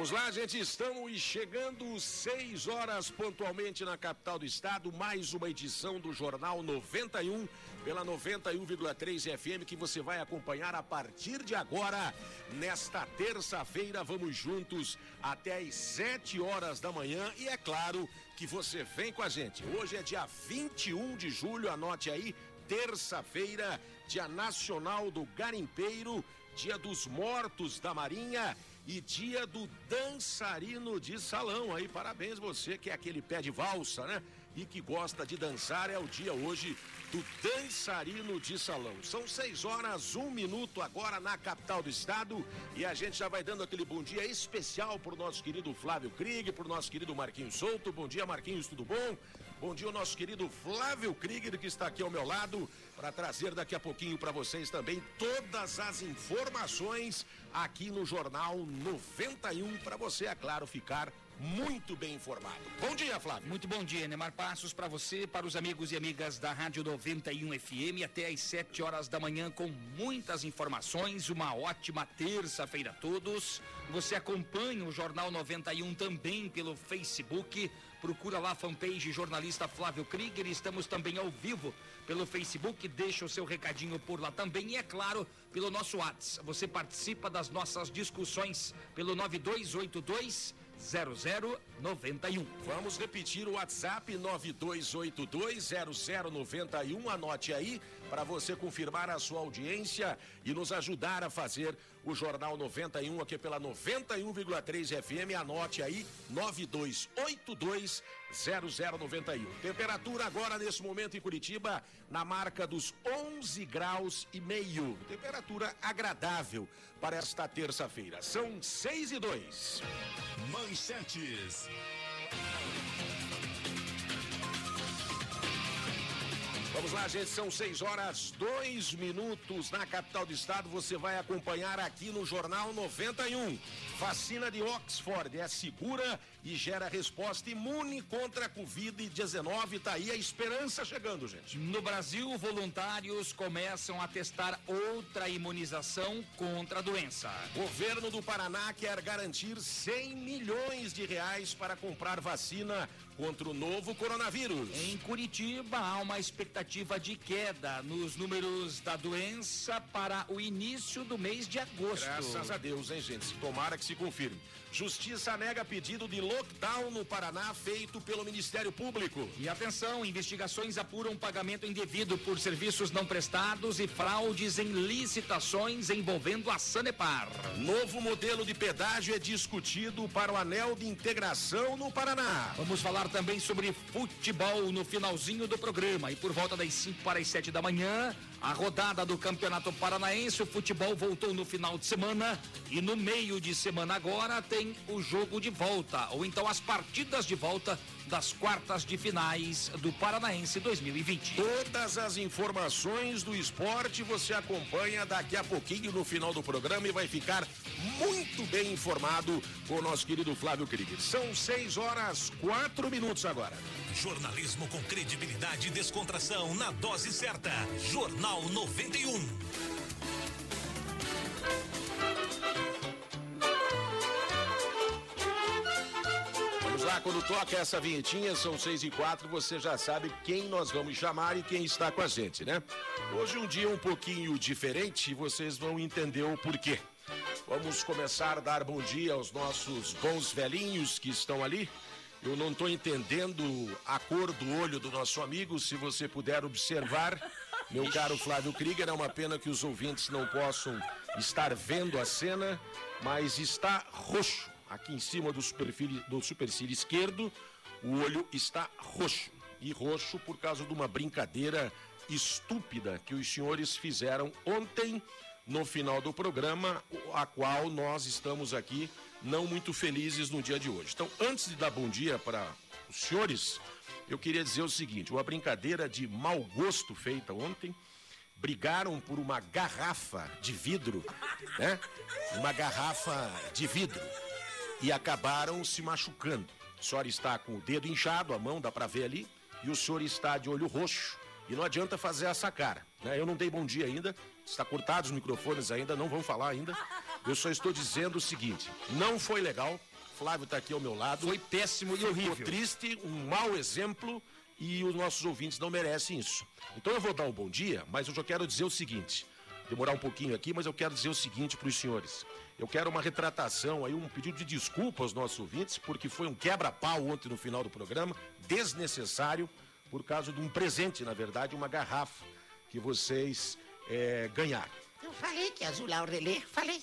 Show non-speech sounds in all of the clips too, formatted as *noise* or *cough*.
Vamos lá, gente, estamos chegando seis horas pontualmente na capital do estado, mais uma edição do Jornal 91 pela 91,3 FM que você vai acompanhar a partir de agora, nesta terça-feira. Vamos juntos até às sete horas da manhã e é claro que você vem com a gente. Hoje é dia 21 de julho, anote aí, terça-feira, Dia Nacional do Garimpeiro, Dia dos Mortos da Marinha e dia do dançarino de salão. Aí, parabéns você que é aquele pé de valsa, né? E que gosta de dançar. É o dia hoje do dançarino de salão. São seis horas, um minuto agora na capital do estado. E a gente já vai dando aquele bom dia especial pro nosso querido Flávio Krieg, pro nosso querido Marquinhos Souto. Bom dia, Marquinhos, tudo bom? Bom dia, o nosso querido Flávio Krieger, que está aqui ao meu lado, para trazer daqui a pouquinho para vocês também todas as informações aqui no Jornal 91, para você, é claro, ficar muito bem informado. Bom dia, Flávio. Muito bom dia, Neymar Passos, para você, para os amigos e amigas da Rádio 91 FM, até às 7 horas da manhã, com muitas informações. Uma ótima terça-feira a todos. Você acompanha o Jornal 91 também pelo Facebook. Procura lá a fanpage jornalista Flávio Krieger. Estamos também ao vivo pelo Facebook. Deixa o seu recadinho por lá também. E é claro, pelo nosso WhatsApp. Você participa das nossas discussões pelo 9282 0091. Vamos repetir o WhatsApp 92820091. Anote aí para você confirmar a sua audiência e nos ajudar a fazer o Jornal 91 aqui pela 91,3 FM. Anote aí 92820091. Temperatura agora nesse momento em Curitiba na marca dos 11 graus e meio. Temperatura agradável para esta terça-feira. São 6 e 2. Manchetes. Vamos lá, gente, são 6 horas, 2 minutos na capital do estado. Você vai acompanhar aqui no Jornal 91. Vacina de Oxford é segura e gera resposta imune contra a Covid-19. Tá aí a esperança chegando, gente. No Brasil, voluntários começam a testar outra imunização contra a doença. Governo do Paraná quer garantir 100 milhões de reais para comprar vacina contra o novo coronavírus. Em Curitiba, há uma expectativa de queda nos números da doença para o início do mês de agosto. Graças a Deus, hein, gente? Tomara que se confirme. Justiça nega pedido de lockdown no Paraná feito pelo Ministério Público. E atenção, investigações apuram pagamento indevido por serviços não prestados e fraudes em licitações envolvendo a Sanepar. Novo modelo de pedágio é discutido para o anel de integração no Paraná. Vamos falar também sobre futebol no finalzinho do programa. E por volta das 5 para as 7 da manhã, a rodada do Campeonato Paranaense, o futebol voltou no final de semana e no meio de semana agora tem o jogo de volta, ou então as partidas de volta das quartas de finais do Paranaense 2020. Todas as informações do esporte você acompanha daqui a pouquinho no final do programa e vai ficar muito bem informado com o nosso querido Flávio Krieger. São 6 horas, 4 minutos agora. Jornalismo com credibilidade e descontração na dose certa. Jornal 91. Quando toca essa vinhetinha, são seis e quatro, você já sabe quem nós vamos chamar e quem está com a gente, né? Hoje um dia um pouquinho diferente vocês vão entender o porquê. Vamos começar a dar bom dia aos nossos bons velhinhos que estão ali. Eu não estou entendendo a cor do olho do nosso amigo, se você puder observar. Meu caro Flávio Krieger, é uma pena que os ouvintes não possam estar vendo a cena, mas está roxo. Aqui em cima do supercílio, do supercílio esquerdo, o olho está roxo. E roxo por causa de uma brincadeira estúpida que os senhores fizeram ontem no final do programa, a qual nós estamos aqui não muito felizes no dia de hoje. Então, antes de dar bom dia para os senhores, eu queria dizer o seguinte: uma brincadeira de mau gosto feita ontem. Brigaram por uma garrafa de vidro, né? Uma garrafa de vidro. E acabaram se machucando. A senhora está com o dedo inchado, a mão dá para ver ali, e o senhor está de olho roxo. E não adianta fazer essa cara. Né? Eu não dei bom dia ainda, está cortado os microfones ainda, não vão falar ainda. Eu só estou dizendo o seguinte: não foi legal. Flávio está aqui ao meu lado. Foi péssimo e horrível. Ficou triste, um mau exemplo e os nossos ouvintes não merecem isso. Então eu vou dar um bom dia, mas eu já quero dizer o seguinte: demorar um pouquinho aqui, mas eu quero dizer o seguinte para os senhores. Eu quero uma retratação aí, um pedido de desculpa aos nossos ouvintes, porque foi um quebra-pau ontem no final do programa, desnecessário, por causa de um presente, na verdade, uma garrafa que vocês é, ganharam. Eu falei que ia azular o relé, falei.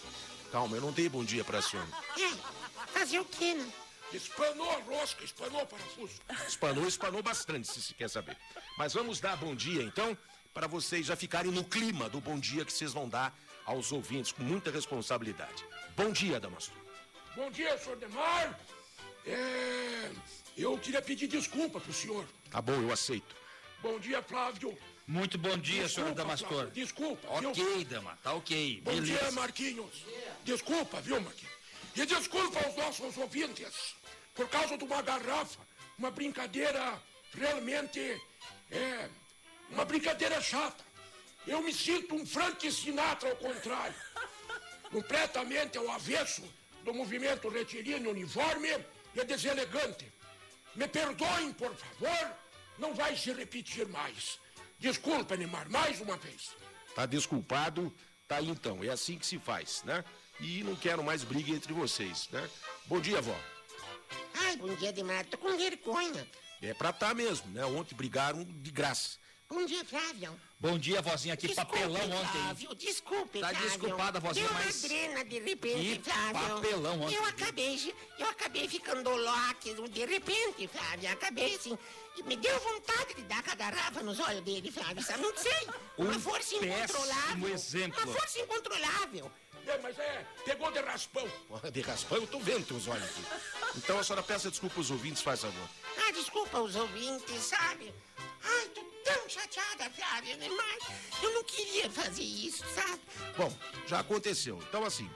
Calma, eu não dei bom dia para a senhora. É, fazer o quê, né? Espanou a rosca, espanou o parafuso. Espanou, espanou bastante, se se quer saber. Mas vamos dar bom dia, então, para vocês já ficarem no clima do bom dia que vocês vão dar aos ouvintes com muita responsabilidade. Bom dia, Damastor. Bom dia, senhor Demar. É, eu queria pedir desculpa pro senhor. Tá bom, eu aceito. Bom dia, Flávio. Muito bom dia, Desculpa, senhor Damastor. Flávio, Desculpa, viu? Ok, dama, tá ok. Bom Beleza. dia, Marquinhos. Desculpa, viu, Marquinhos? E desculpa aos nossos ouvintes, por causa de uma garrafa, uma brincadeira realmente, é, uma brincadeira chata. Eu me sinto um Frank Sinatra ao contrário, completamente ao avesso do movimento retilíneo uniforme e deselegante. Me perdoem, por favor, não vai se repetir mais. Desculpa, Neymar, mais uma vez. Tá desculpado, tá aí então. É assim que se faz, né? E não quero mais briga entre vocês, né? Bom dia, vó. Ai, bom dia, Demar. Tô com vergonha. É pra tá mesmo, né? Ontem brigaram de graça. Bom dia, Flávio. Bom dia, vozinha. Que Desculpe, papelão ontem. Flávio, desculpe, Tá Flávio. desculpada, vozinha, Deu uma mas- drena de repente, Que Flávio. papelão ontem. Eu acabei, eu acabei ficando louco de repente, Flávio. Acabei assim, e me deu vontade de dar com a garrafa nos olhos dele, Flávio. Sabe? Não sei. Uma Um força incontrolável. exemplo. Uma força incontrolável. É, mas é, pegou de raspão. De raspão, eu tô vendo teus olhos aqui. Então a senhora peça desculpa aos ouvintes, faz favor. Ah, desculpa os ouvintes, sabe? Ai, tô tão chateada, Flávio, demais. Eu não queria fazer isso, sabe? Bom, já aconteceu. Então, assim,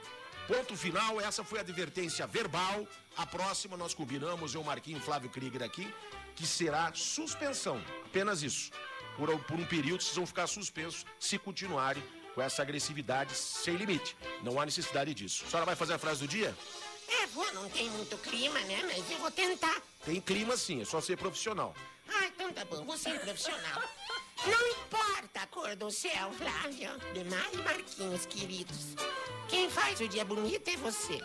ponto final, essa foi a advertência verbal. A próxima nós combinamos, eu, Marquinho Flávio Krieger aqui, que será suspensão. Apenas isso. Por, por um período, vocês vão ficar suspensos se continuarem com essa agressividade sem limite. Não há necessidade disso. A senhora vai fazer a frase do dia? É, vô, não tem muito clima, né? Mas eu vou tentar. Tem clima sim, é só ser profissional. Ah, então tá bom, vou ser profissional. Não importa a cor do céu, Flávio. Demais, Marquinhos, queridos. Quem faz o dia bonito é você.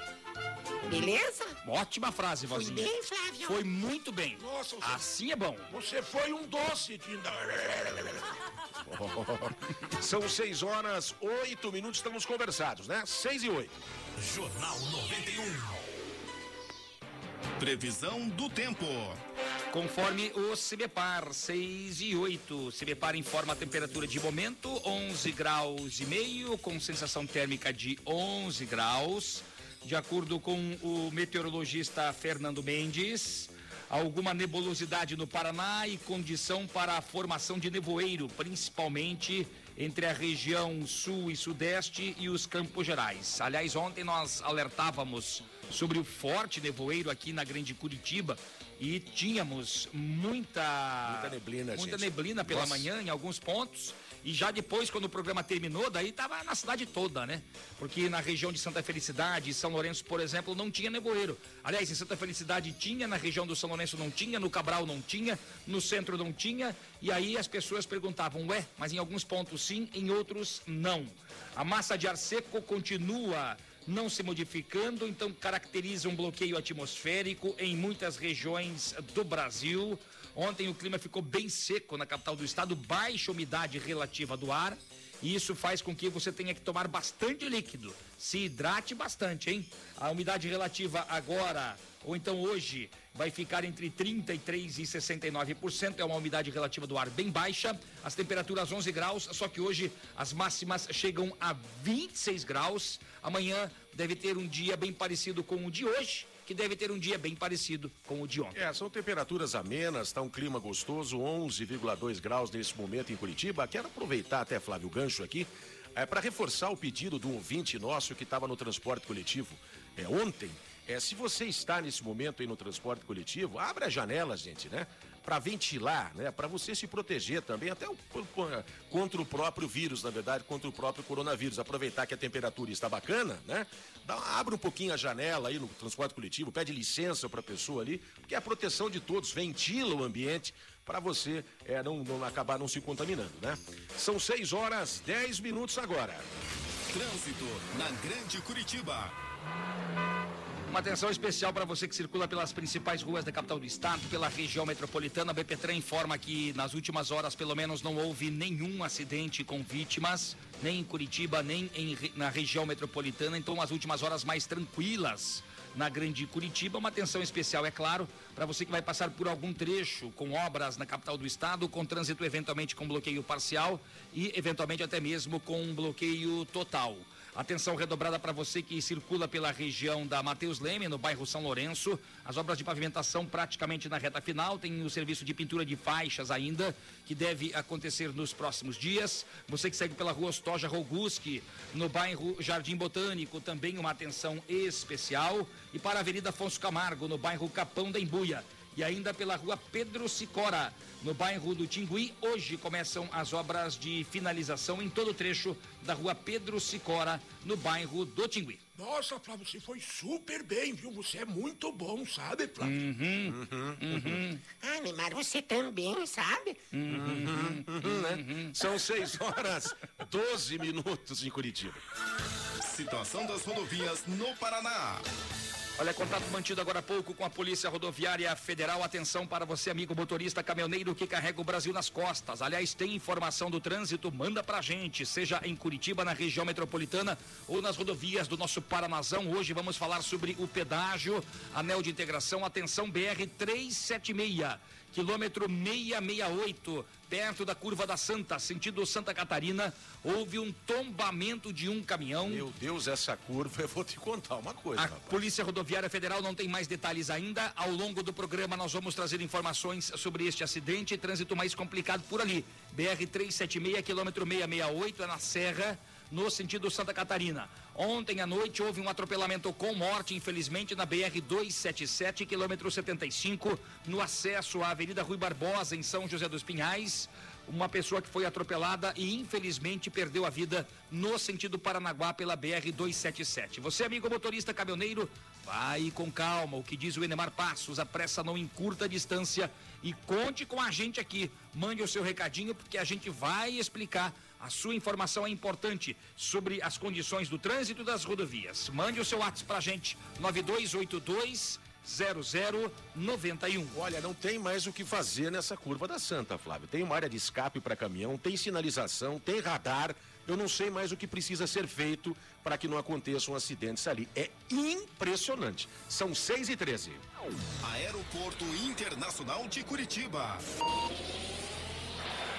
Beleza? Ótima frase, vozinha. bem, Flávio? Foi muito bem. Nossa, você- Assim é bom. Você foi um doce de... *laughs* São seis horas, oito minutos, estamos conversados, né? Seis e oito. Jornal 91. Previsão do tempo. Conforme o CBPAR, 6 e 8. CBPAR informa a temperatura de momento, 11 graus e meio, com sensação térmica de 11 graus. De acordo com o meteorologista Fernando Mendes, alguma nebulosidade no Paraná e condição para a formação de nevoeiro, principalmente entre a região sul e sudeste e os Campos Gerais. Aliás, ontem nós alertávamos sobre o forte nevoeiro aqui na Grande Curitiba e tínhamos muita Muita neblina, muita gente. neblina pela Nossa. manhã em alguns pontos e já depois quando o programa terminou daí tava na cidade toda, né? Porque na região de Santa Felicidade São Lourenço, por exemplo, não tinha nevoeiro. Aliás, em Santa Felicidade tinha, na região do São Lourenço não tinha, no Cabral não tinha, no centro não tinha, e aí as pessoas perguntavam, ué, mas em alguns pontos sim, em outros não. A massa de ar seco continua não se modificando, então caracteriza um bloqueio atmosférico em muitas regiões do Brasil. Ontem o clima ficou bem seco na capital do estado, baixa umidade relativa do ar e isso faz com que você tenha que tomar bastante líquido. Se hidrate bastante, hein? A umidade relativa agora, ou então hoje, vai ficar entre 33% e 69%. É uma umidade relativa do ar bem baixa. As temperaturas 11 graus, só que hoje as máximas chegam a 26 graus. Amanhã deve ter um dia bem parecido com o de hoje que deve ter um dia bem parecido com o de ontem. É, são temperaturas amenas, está um clima gostoso, 11,2 graus nesse momento em Curitiba. Quero aproveitar até, Flávio Gancho aqui, é, para reforçar o pedido um ouvinte nosso que estava no transporte coletivo é, ontem. É, se você está nesse momento aí no transporte coletivo, abre a janela, gente, né? Para ventilar, né? Para você se proteger também, até o, contra o próprio vírus, na verdade, contra o próprio coronavírus. Aproveitar que a temperatura está bacana, né? Dá, abre um pouquinho a janela aí no transporte coletivo, pede licença para a pessoa ali, porque é a proteção de todos, ventila o ambiente para você é, não, não acabar não se contaminando, né? São 6 horas 10 minutos agora. Trânsito na Grande Curitiba. Uma atenção especial para você que circula pelas principais ruas da capital do estado, pela região metropolitana. A BPTran informa que nas últimas horas, pelo menos, não houve nenhum acidente com vítimas, nem em Curitiba, nem em, na região metropolitana. Então, as últimas horas mais tranquilas na Grande Curitiba. Uma atenção especial, é claro, para você que vai passar por algum trecho com obras na capital do estado, com trânsito eventualmente com bloqueio parcial e eventualmente até mesmo com bloqueio total. Atenção redobrada para você que circula pela região da Mateus Leme, no bairro São Lourenço. As obras de pavimentação praticamente na reta final. Tem o serviço de pintura de faixas ainda, que deve acontecer nos próximos dias. Você que segue pela rua Ostoja Roguski, no bairro Jardim Botânico, também uma atenção especial. E para a Avenida Afonso Camargo, no bairro Capão da Embuia e ainda pela rua Pedro Sicora, no bairro do Tingui. Hoje começam as obras de finalização em todo o trecho da rua Pedro Sicora, no bairro do Tingui. Nossa, Flávio, você foi super bem, viu? Você é muito bom, sabe, Flávio? Uhum, uhum, uhum. Ah, Neymar, você também, sabe? Uhum, uhum, né? São 6 horas 12 minutos em Curitiba. Situação das rodovias no Paraná. Olha, contato mantido agora há pouco com a Polícia Rodoviária Federal. Atenção para você, amigo motorista caminhoneiro que carrega o Brasil nas costas. Aliás, tem informação do trânsito? Manda pra gente, seja em Curitiba, na região metropolitana ou nas rodovias do nosso Paranazão. Hoje vamos falar sobre o pedágio, anel de integração. Atenção, BR 376 quilômetro 668, perto da curva da Santa, sentido Santa Catarina, houve um tombamento de um caminhão. Meu Deus, essa curva, *laughs* eu vou te contar uma coisa. A rapaz. Polícia Rodoviária Federal não tem mais detalhes ainda. Ao longo do programa nós vamos trazer informações sobre este acidente e trânsito mais complicado por ali. BR 376, quilômetro 668, é na Serra no sentido Santa Catarina. Ontem à noite houve um atropelamento com morte, infelizmente, na BR 277, quilômetro 75, no acesso à Avenida Rui Barbosa, em São José dos Pinhais. Uma pessoa que foi atropelada e infelizmente perdeu a vida no sentido Paranaguá pela BR 277. Você, amigo motorista caminhoneiro, vai com calma. O que diz o Enemar Passos, a pressa não encurta a distância e conte com a gente aqui. Mande o seu recadinho porque a gente vai explicar a sua informação é importante sobre as condições do trânsito das rodovias. Mande o seu WhatsApp pra gente, 9282 0091. Olha, não tem mais o que fazer nessa curva da Santa, Flávio. Tem uma área de escape para caminhão, tem sinalização, tem radar. Eu não sei mais o que precisa ser feito para que não aconteçam acidentes ali. É impressionante. São 6 e 13. Aeroporto Internacional de Curitiba.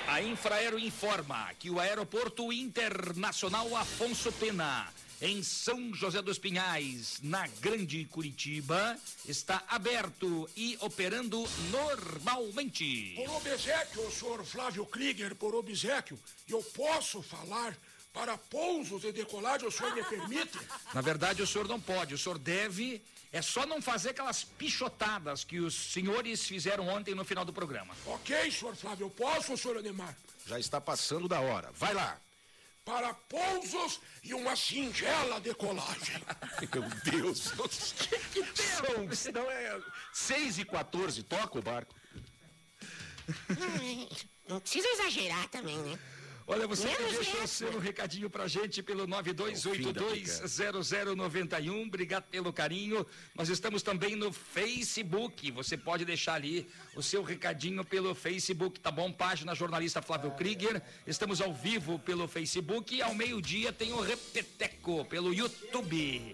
A Infraero informa que o Aeroporto Internacional Afonso Pena, em São José dos Pinhais, na Grande Curitiba, está aberto e operando normalmente. Por obsequio, senhor Flávio Krieger, por obsequio, eu posso falar para pousos e decolagem, o senhor me permite? Na verdade, o senhor não pode, o senhor deve é só não fazer aquelas pichotadas que os senhores fizeram ontem no final do programa. Ok, senhor Flávio, eu posso, senhor Anemar? Já está passando da hora. Vai lá. Para pousos e uma singela decolagem. *laughs* Meu Deus. *laughs* que, que São, não é 6 e 14, toca o barco. Não precisa exagerar também, né? Olha, você Menos deixou o essa. seu recadinho pra gente pelo 92820091. Obrigado pelo carinho. Nós estamos também no Facebook. Você pode deixar ali o seu recadinho pelo Facebook, tá bom? Página jornalista Flávio Krieger. Estamos ao vivo pelo Facebook e ao meio-dia tem o Repeteco pelo YouTube.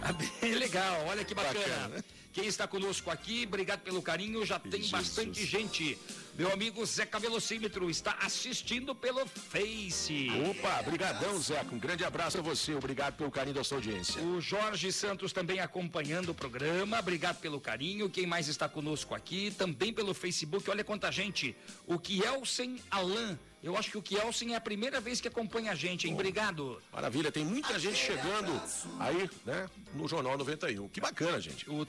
Ah, bem legal, olha que bacana. Bacana. Quem está conosco aqui, obrigado pelo carinho, já tem Jesus. bastante gente. Meu amigo Zeca Velocímetro está assistindo pelo Face. Opa, brigadão, Zeca. Um grande abraço a você. Obrigado pelo carinho da sua audiência. O Jorge Santos também acompanhando o programa. Obrigado pelo carinho. Quem mais está conosco aqui? Também pelo Facebook. Olha quanta gente. O Kielsen Alain. Eu acho que o Kielsen é a primeira vez que acompanha a gente, hein? Obrigado. Maravilha, tem muita gente chegando aí, né, no Jornal 91. Que bacana, gente. O, o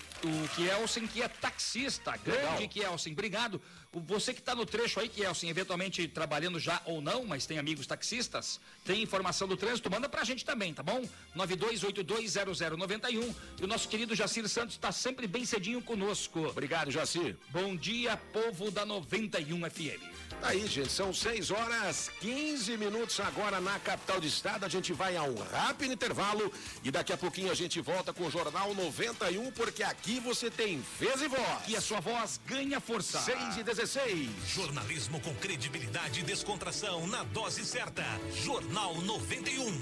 Kielsen que é taxista. Grande Legal. Kielsen. Obrigado. Você que está no trecho aí, Kielsen, eventualmente trabalhando já ou não, mas tem amigos taxistas, tem informação do trânsito, manda pra gente também, tá bom? 92820091. E o nosso querido Jacir Santos está sempre bem cedinho conosco. Obrigado, Jaci. Bom dia, povo da 91 FM. Tá Aí, gente, são 6 horas 15 minutos agora na capital do estado. A gente vai a um rápido intervalo e daqui a pouquinho a gente volta com o Jornal 91, porque aqui você tem vez e voz. E a sua voz ganha força. 6 e 16. Jornalismo com credibilidade e descontração na dose certa. Jornal 91.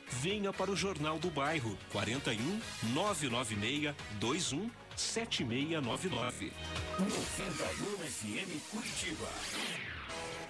Venha para o Jornal do Bairro 41 996 21 7699. 91 FM Curitiba.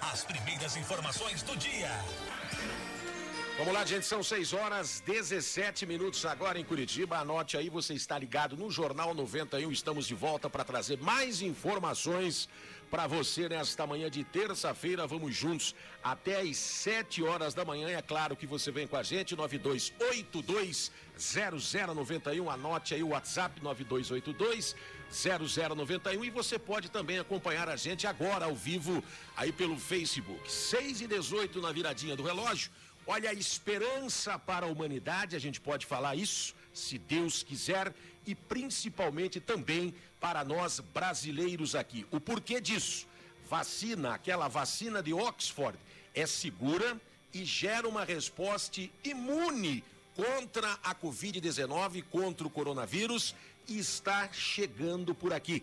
As primeiras informações do dia. Vamos lá, gente, são 6 horas 17 minutos agora em Curitiba. Anote aí, você está ligado no Jornal 91. Estamos de volta para trazer mais informações para você nesta manhã de terça-feira. Vamos juntos até às 7 horas da manhã. É claro que você vem com a gente, 9282 0091. Anote aí o WhatsApp 9282 0091 e você pode também acompanhar a gente agora ao vivo aí pelo Facebook. 6 e 18 na viradinha do relógio. Olha a esperança para a humanidade, a gente pode falar isso, se Deus quiser, e principalmente também para nós brasileiros aqui. O porquê disso? Vacina, aquela vacina de Oxford, é segura e gera uma resposta imune contra a Covid-19, contra o coronavírus, está chegando por aqui.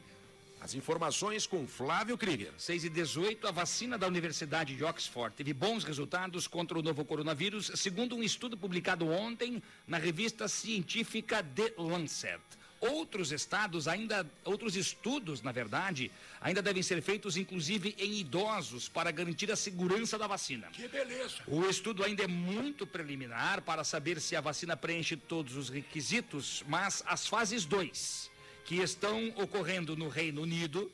As informações com Flávio Krieger. 6 e 18, a vacina da Universidade de Oxford teve bons resultados contra o novo coronavírus, segundo um estudo publicado ontem na revista científica The Lancet. Outros estados ainda, outros estudos, na verdade, ainda devem ser feitos, inclusive em idosos, para garantir a segurança da vacina. Que beleza. O estudo ainda é muito preliminar para saber se a vacina preenche todos os requisitos, mas as fases 2, que estão ocorrendo no Reino Unido,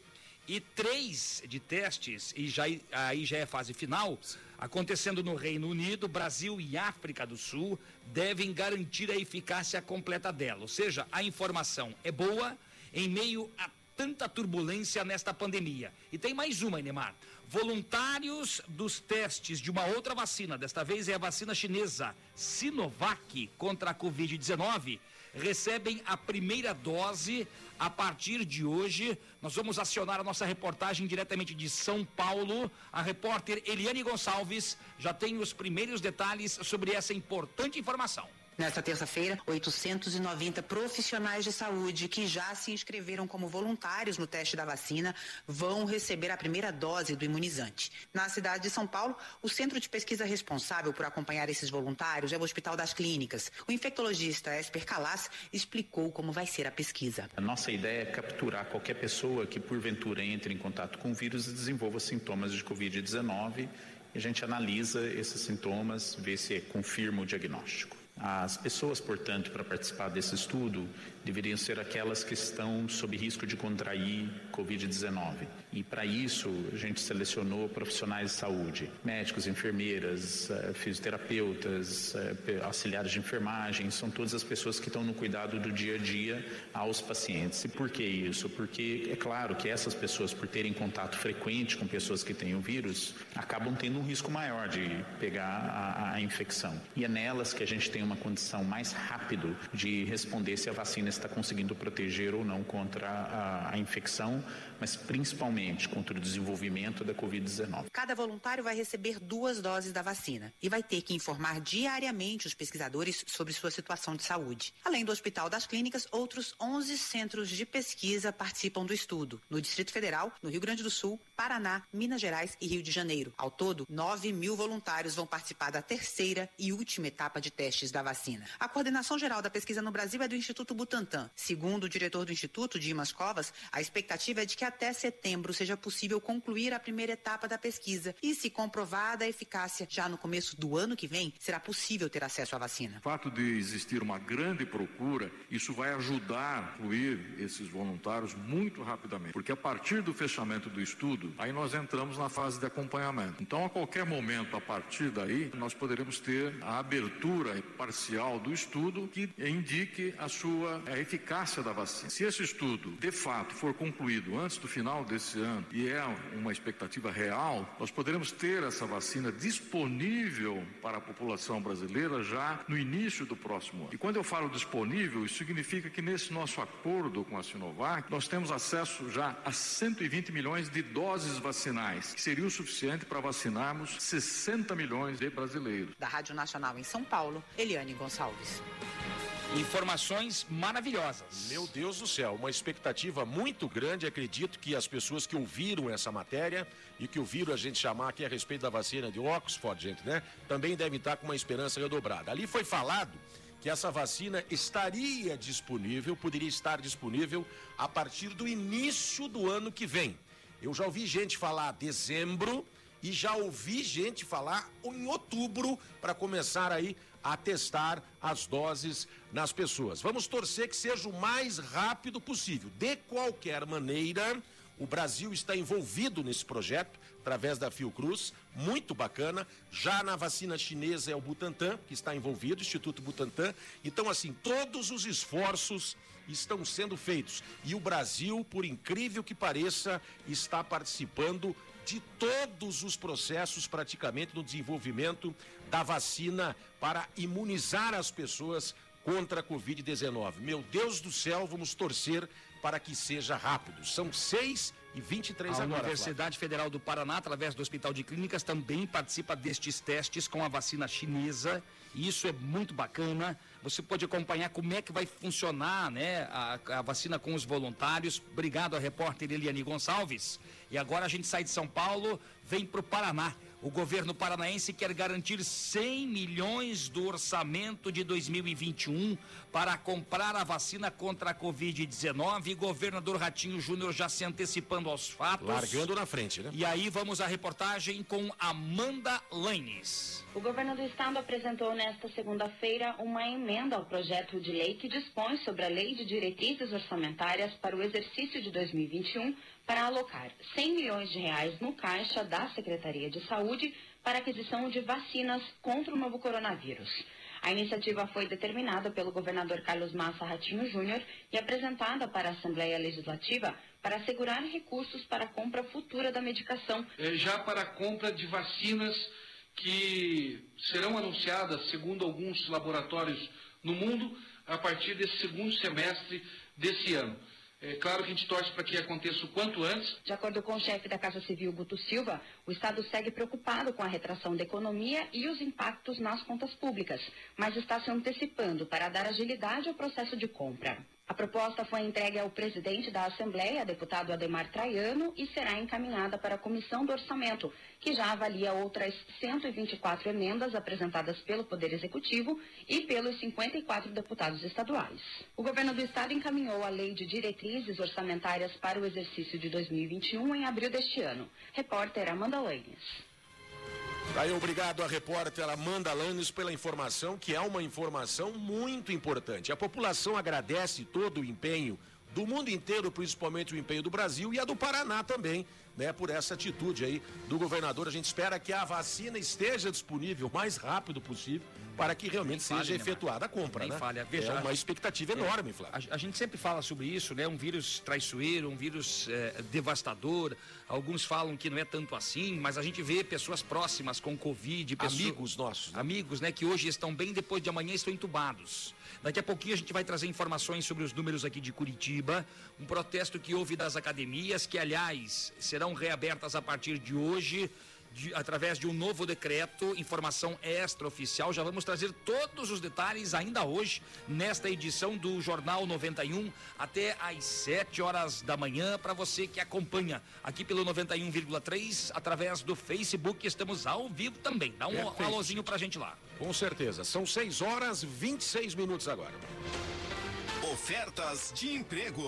e três de testes, e já, aí já é fase final, acontecendo no Reino Unido, Brasil e África do Sul, devem garantir a eficácia completa dela. Ou seja, a informação é boa em meio a tanta turbulência nesta pandemia. E tem mais uma, Enemar. Voluntários dos testes de uma outra vacina, desta vez é a vacina chinesa Sinovac contra a Covid-19, recebem a primeira dose a partir de hoje. Nós vamos acionar a nossa reportagem diretamente de São Paulo. A repórter Eliane Gonçalves já tem os primeiros detalhes sobre essa importante informação. Nesta terça-feira, 890 profissionais de saúde que já se inscreveram como voluntários no teste da vacina vão receber a primeira dose do imunizante. Na cidade de São Paulo, o centro de pesquisa responsável por acompanhar esses voluntários é o Hospital das Clínicas. O infectologista Esper Calas explicou como vai ser a pesquisa. A nossa ideia é capturar qualquer pessoa que porventura entre em contato com o vírus e desenvolva sintomas de Covid-19. A gente analisa esses sintomas, vê se confirma o diagnóstico. As pessoas, portanto, para participar desse estudo deveriam ser aquelas que estão sob risco de contrair Covid-19. E para isso a gente selecionou profissionais de saúde, médicos, enfermeiras, eh, fisioterapeutas, eh, auxiliares de enfermagem, são todas as pessoas que estão no cuidado do dia a dia aos pacientes. E por que isso? Porque é claro que essas pessoas, por terem contato frequente com pessoas que têm o vírus, acabam tendo um risco maior de pegar a, a infecção. E é nelas que a gente tem uma condição mais rápido de responder se a vacina está conseguindo proteger ou não contra a, a infecção, mas principalmente contra o desenvolvimento da Covid-19. Cada voluntário vai receber duas doses da vacina e vai ter que informar diariamente os pesquisadores sobre sua situação de saúde. Além do Hospital das Clínicas, outros 11 centros de pesquisa participam do estudo, no Distrito Federal, no Rio Grande do Sul, Paraná, Minas Gerais e Rio de Janeiro. Ao todo, 9 mil voluntários vão participar da terceira e última etapa de testes da vacina. A coordenação geral da pesquisa no Brasil é do Instituto Butantan. Segundo o diretor do Instituto, Dimas Covas, a expectativa é de que até setembro seja possível concluir a primeira etapa da pesquisa e, se comprovada a eficácia já no começo do ano que vem, será possível ter acesso à vacina. O fato de existir uma grande procura, isso vai ajudar a incluir esses voluntários muito rapidamente, porque a partir do fechamento do estudo, aí nós entramos na fase de acompanhamento. Então, a qualquer momento, a partir daí, nós poderemos ter a abertura parcial do estudo que indique a sua a eficácia da vacina. Se esse estudo, de fato, for concluído antes do final desse ano e é uma expectativa real, nós poderemos ter essa vacina disponível para a população brasileira já no início do próximo ano. E quando eu falo disponível, isso significa que nesse nosso acordo com a Sinovac, nós temos acesso já a 120 milhões de doses vacinais, que seria o suficiente para vacinarmos 60 milhões de brasileiros. Da Rádio Nacional em São Paulo, Eliane Gonçalves. Informações maravilhosas. Meu Deus do céu, uma expectativa muito grande. Acredito que as pessoas que ouviram essa matéria e que ouviram a gente chamar aqui a respeito da vacina de Oxford, gente, né? Também devem estar com uma esperança redobrada. Ali foi falado que essa vacina estaria disponível, poderia estar disponível a partir do início do ano que vem. Eu já ouvi gente falar dezembro e já ouvi gente falar em outubro para começar aí a testar as doses nas pessoas. Vamos torcer que seja o mais rápido possível. De qualquer maneira, o Brasil está envolvido nesse projeto através da Fiocruz, muito bacana. Já na vacina chinesa é o Butantan que está envolvido, Instituto Butantan. Então, assim, todos os esforços estão sendo feitos. E o Brasil, por incrível que pareça, está participando de todos os processos praticamente no desenvolvimento da vacina para imunizar as pessoas contra a Covid-19. Meu Deus do céu, vamos torcer para que seja rápido. São 6 e 23 a agora. A Universidade Flávio. Federal do Paraná, através do Hospital de Clínicas, também participa destes testes com a vacina chinesa. E isso é muito bacana. Você pode acompanhar como é que vai funcionar né, a, a vacina com os voluntários. Obrigado à repórter Eliane Gonçalves. E agora a gente sai de São Paulo, vem para o Paraná. O governo paranaense quer garantir 100 milhões do orçamento de 2021 para comprar a vacina contra a Covid-19. Governador Ratinho Júnior já se antecipando aos fatos. Largando na frente, né? E aí vamos à reportagem com Amanda Lanes. O governo do estado apresentou nesta segunda-feira uma emenda ao projeto de lei que dispõe sobre a lei de diretrizes orçamentárias para o exercício de 2021 para alocar 100 milhões de reais no caixa da Secretaria de Saúde para aquisição de vacinas contra o novo coronavírus. A iniciativa foi determinada pelo governador Carlos Massa Ratinho Júnior e apresentada para a Assembleia Legislativa para assegurar recursos para a compra futura da medicação. É, já para a compra de vacinas que serão anunciadas, segundo alguns laboratórios no mundo, a partir desse segundo semestre desse ano. É claro que a gente torce para que aconteça o quanto antes. De acordo com o chefe da Casa Civil, Guto Silva, o Estado segue preocupado com a retração da economia e os impactos nas contas públicas, mas está se antecipando para dar agilidade ao processo de compra. A proposta foi entregue ao presidente da Assembleia, deputado Ademar Traiano, e será encaminhada para a Comissão do Orçamento, que já avalia outras 124 emendas apresentadas pelo Poder Executivo e pelos 54 deputados estaduais. O governo do estado encaminhou a Lei de Diretrizes Orçamentárias para o exercício de 2021 em abril deste ano. Repórter Amanda Lanes. Aí, obrigado à repórter Amanda Lanes pela informação, que é uma informação muito importante. A população agradece todo o empenho do mundo inteiro, principalmente o empenho do Brasil e a do Paraná também, né, por essa atitude aí do governador. A gente espera que a vacina esteja disponível o mais rápido possível para que realmente seja falha, efetuada a compra, Nem né? falha. Veja, é uma expectativa enorme, Flávio. A, a gente sempre fala sobre isso, né? Um vírus traiçoeiro, um vírus eh, devastador. Alguns falam que não é tanto assim, mas a gente vê pessoas próximas com Covid, pessoas- Amigos nossos, né? amigos, né? Que hoje estão bem, depois de amanhã estão entubados. Daqui a pouquinho a gente vai trazer informações sobre os números aqui de Curitiba, um protesto que houve das academias, que aliás serão reabertas a partir de hoje. De- através de um novo decreto, informação extraoficial. Já vamos trazer todos os detalhes ainda hoje, nesta edição do Jornal 91, até às 7 horas da manhã, para você que acompanha aqui pelo 91,3, através do Facebook. Estamos ao vivo também. Dá um Perfeito. alôzinho pra gente lá. Com certeza. São 6 horas 26 minutos agora. Ofertas de emprego.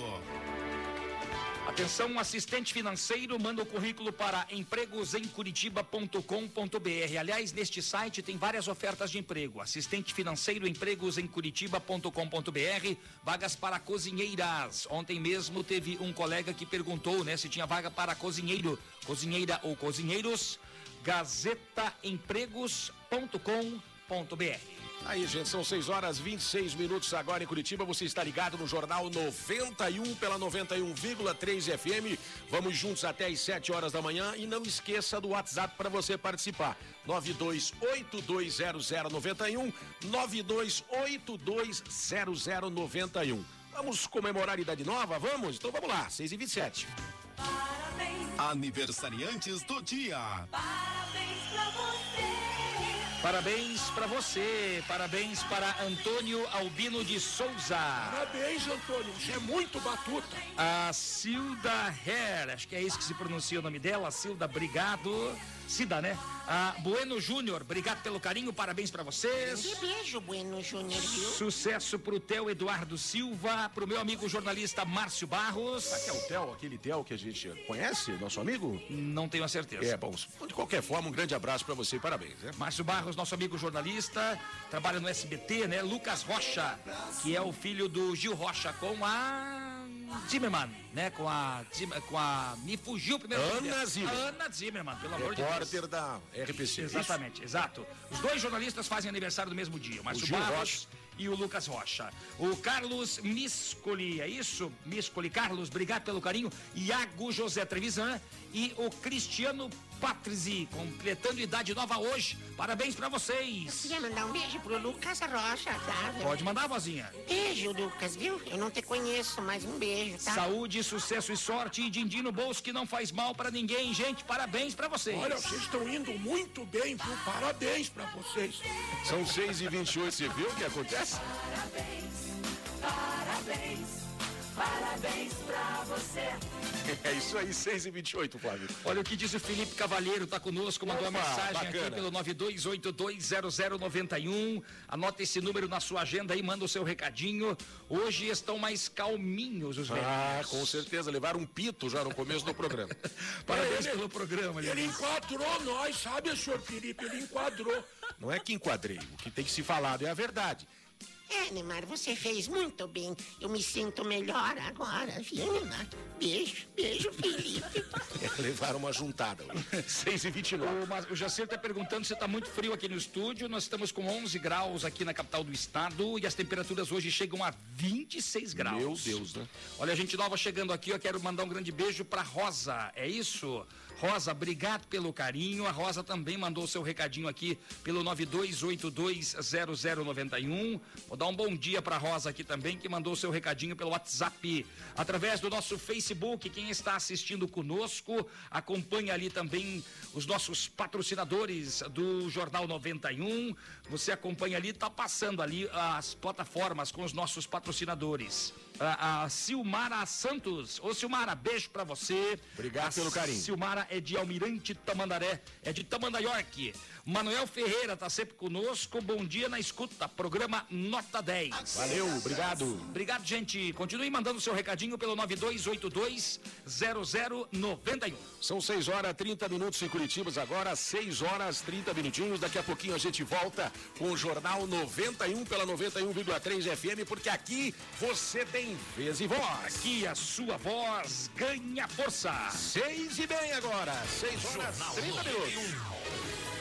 Atenção, assistente financeiro, manda o currículo para empregosemcuritiba.com.br. Aliás, neste site tem várias ofertas de emprego. Assistente financeiro, empregosemcuritiba.com.br. Vagas para cozinheiras. Ontem mesmo teve um colega que perguntou, né, se tinha vaga para cozinheiro, cozinheira ou cozinheiros. Gazetaempregos.com.br. Aí, gente, são 6 horas 26 minutos agora em Curitiba. Você está ligado no Jornal 91 pela 91,3 FM. Vamos juntos até às 7 horas da manhã e não esqueça do WhatsApp para você participar. 92820091 92820091. Vamos comemorar a idade nova? Vamos? Então vamos lá, 6 e 27 Aniversariantes do dia. Parabéns para você, parabéns para Antônio Albino de Souza. Parabéns, Antônio. Você é muito batuta. A Silda Her, acho que é isso que se pronuncia o nome dela. Silda, obrigado. Cida, né? A Bueno Júnior, obrigado pelo carinho, parabéns para vocês. Que beijo, Bueno Júnior, viu? Sucesso pro Theo Eduardo Silva, pro meu amigo jornalista Márcio Barros. Será que é o Theo, aquele Theo que a gente conhece, nosso amigo? Não tenho a certeza. É, bom, de qualquer forma, um grande abraço para você e parabéns, né? Márcio Barros, nosso amigo jornalista, trabalha no SBT, né? Lucas Rocha, que é o filho do Gil Rocha com a Zimmermann, né? Com a com a me fugiu o primeiro Ana dela. Zimmermann. Ana Zimmermann, pelo amor de Deus. Repórter da RPC. Exatamente, exato. Os dois jornalistas fazem aniversário no mesmo dia, o Márcio Gil Barros e o Lucas Rocha. O Carlos Miscoli, é isso? Miscoli, Carlos, obrigado pelo carinho. Iago José Trevisan e o Cristiano Patrizi, completando idade nova hoje. Parabéns pra vocês. Queria mandar um beijo pro Lucas Rocha, tá? Pode mandar, vozinha. Beijo, Lucas, viu? Eu não te conheço, mas um beijo, tá? Saúde, sucesso e sorte e din-din no bolso que não faz mal pra ninguém, gente. Parabéns pra vocês. Olha, vocês estão indo muito bem, viu? Parabéns pra vocês. São 6 e 28 você viu o que acontece? Parabéns, parabéns pra você. *laughs* É isso aí, 6 e 28 Flávio. Olha o que diz o Felipe Cavalheiro, tá conosco, mandou uma Opa, mensagem aqui bacana. pelo 92820091. Anota esse número na sua agenda aí, manda o seu recadinho. Hoje estão mais calminhos os velhos. Ah, com certeza, levaram um pito já no começo do programa. *laughs* Parabéns Ele- pelo programa, Ele aliás. enquadrou nós, sabe, senhor Felipe? Ele enquadrou. Não é que enquadrei, o que tem que se falado é a verdade. É, Neymar, você fez muito bem. Eu me sinto melhor agora, viu, Neymar? Beijo, beijo, Felipe. *laughs* Levaram uma juntada. 6 *laughs* e 29 O, Mas- o Jacer está perguntando se está muito frio aqui no estúdio. Nós estamos com 11 graus aqui na capital do estado e as temperaturas hoje chegam a 26 graus. Meu Deus, né? Olha, gente nova chegando aqui, eu quero mandar um grande beijo para Rosa. É isso? Rosa, obrigado pelo carinho. A Rosa também mandou seu recadinho aqui pelo 92820091. Vou dar um bom dia para Rosa aqui também, que mandou seu recadinho pelo WhatsApp. Através do nosso Facebook, quem está assistindo conosco, acompanha ali também os nossos patrocinadores do Jornal 91. Você acompanha ali, tá passando ali as plataformas com os nossos patrocinadores. A, a Silmara Santos. Ô Silmara, beijo pra você. Obrigado A pelo carinho. Silmara é de Almirante Tamandaré, é de Tamandaré. Manuel Ferreira tá sempre conosco. Bom dia na escuta. Programa Nota 10. Valeu, obrigado. Obrigado, gente. Continue mandando seu recadinho pelo 92820091. São 6 horas 30 minutos em Curitiba, agora 6 horas 30 minutinhos. Daqui a pouquinho a gente volta com o Jornal 91 pela 91,3 FM, porque aqui você tem vez e voz. Aqui a sua voz ganha força. 6 e bem agora, 6 horas 30 minutos.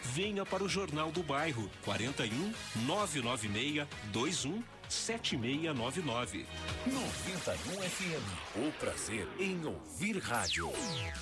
Venha para o Jornal do Bairro 41 996 21 7699. 91 FM. O prazer em ouvir rádio.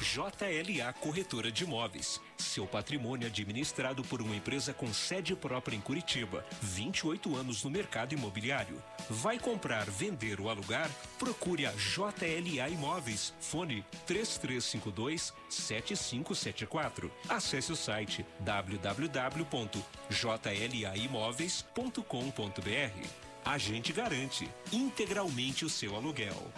JLA Corretora de Imóveis. Seu patrimônio administrado por uma empresa com sede própria em Curitiba. 28 anos no mercado imobiliário. Vai comprar, vender ou alugar? Procure a JLA Imóveis. Fone 3352 7574. Acesse o site www.jlaimóveis.com.br. A gente garante integralmente o seu aluguel.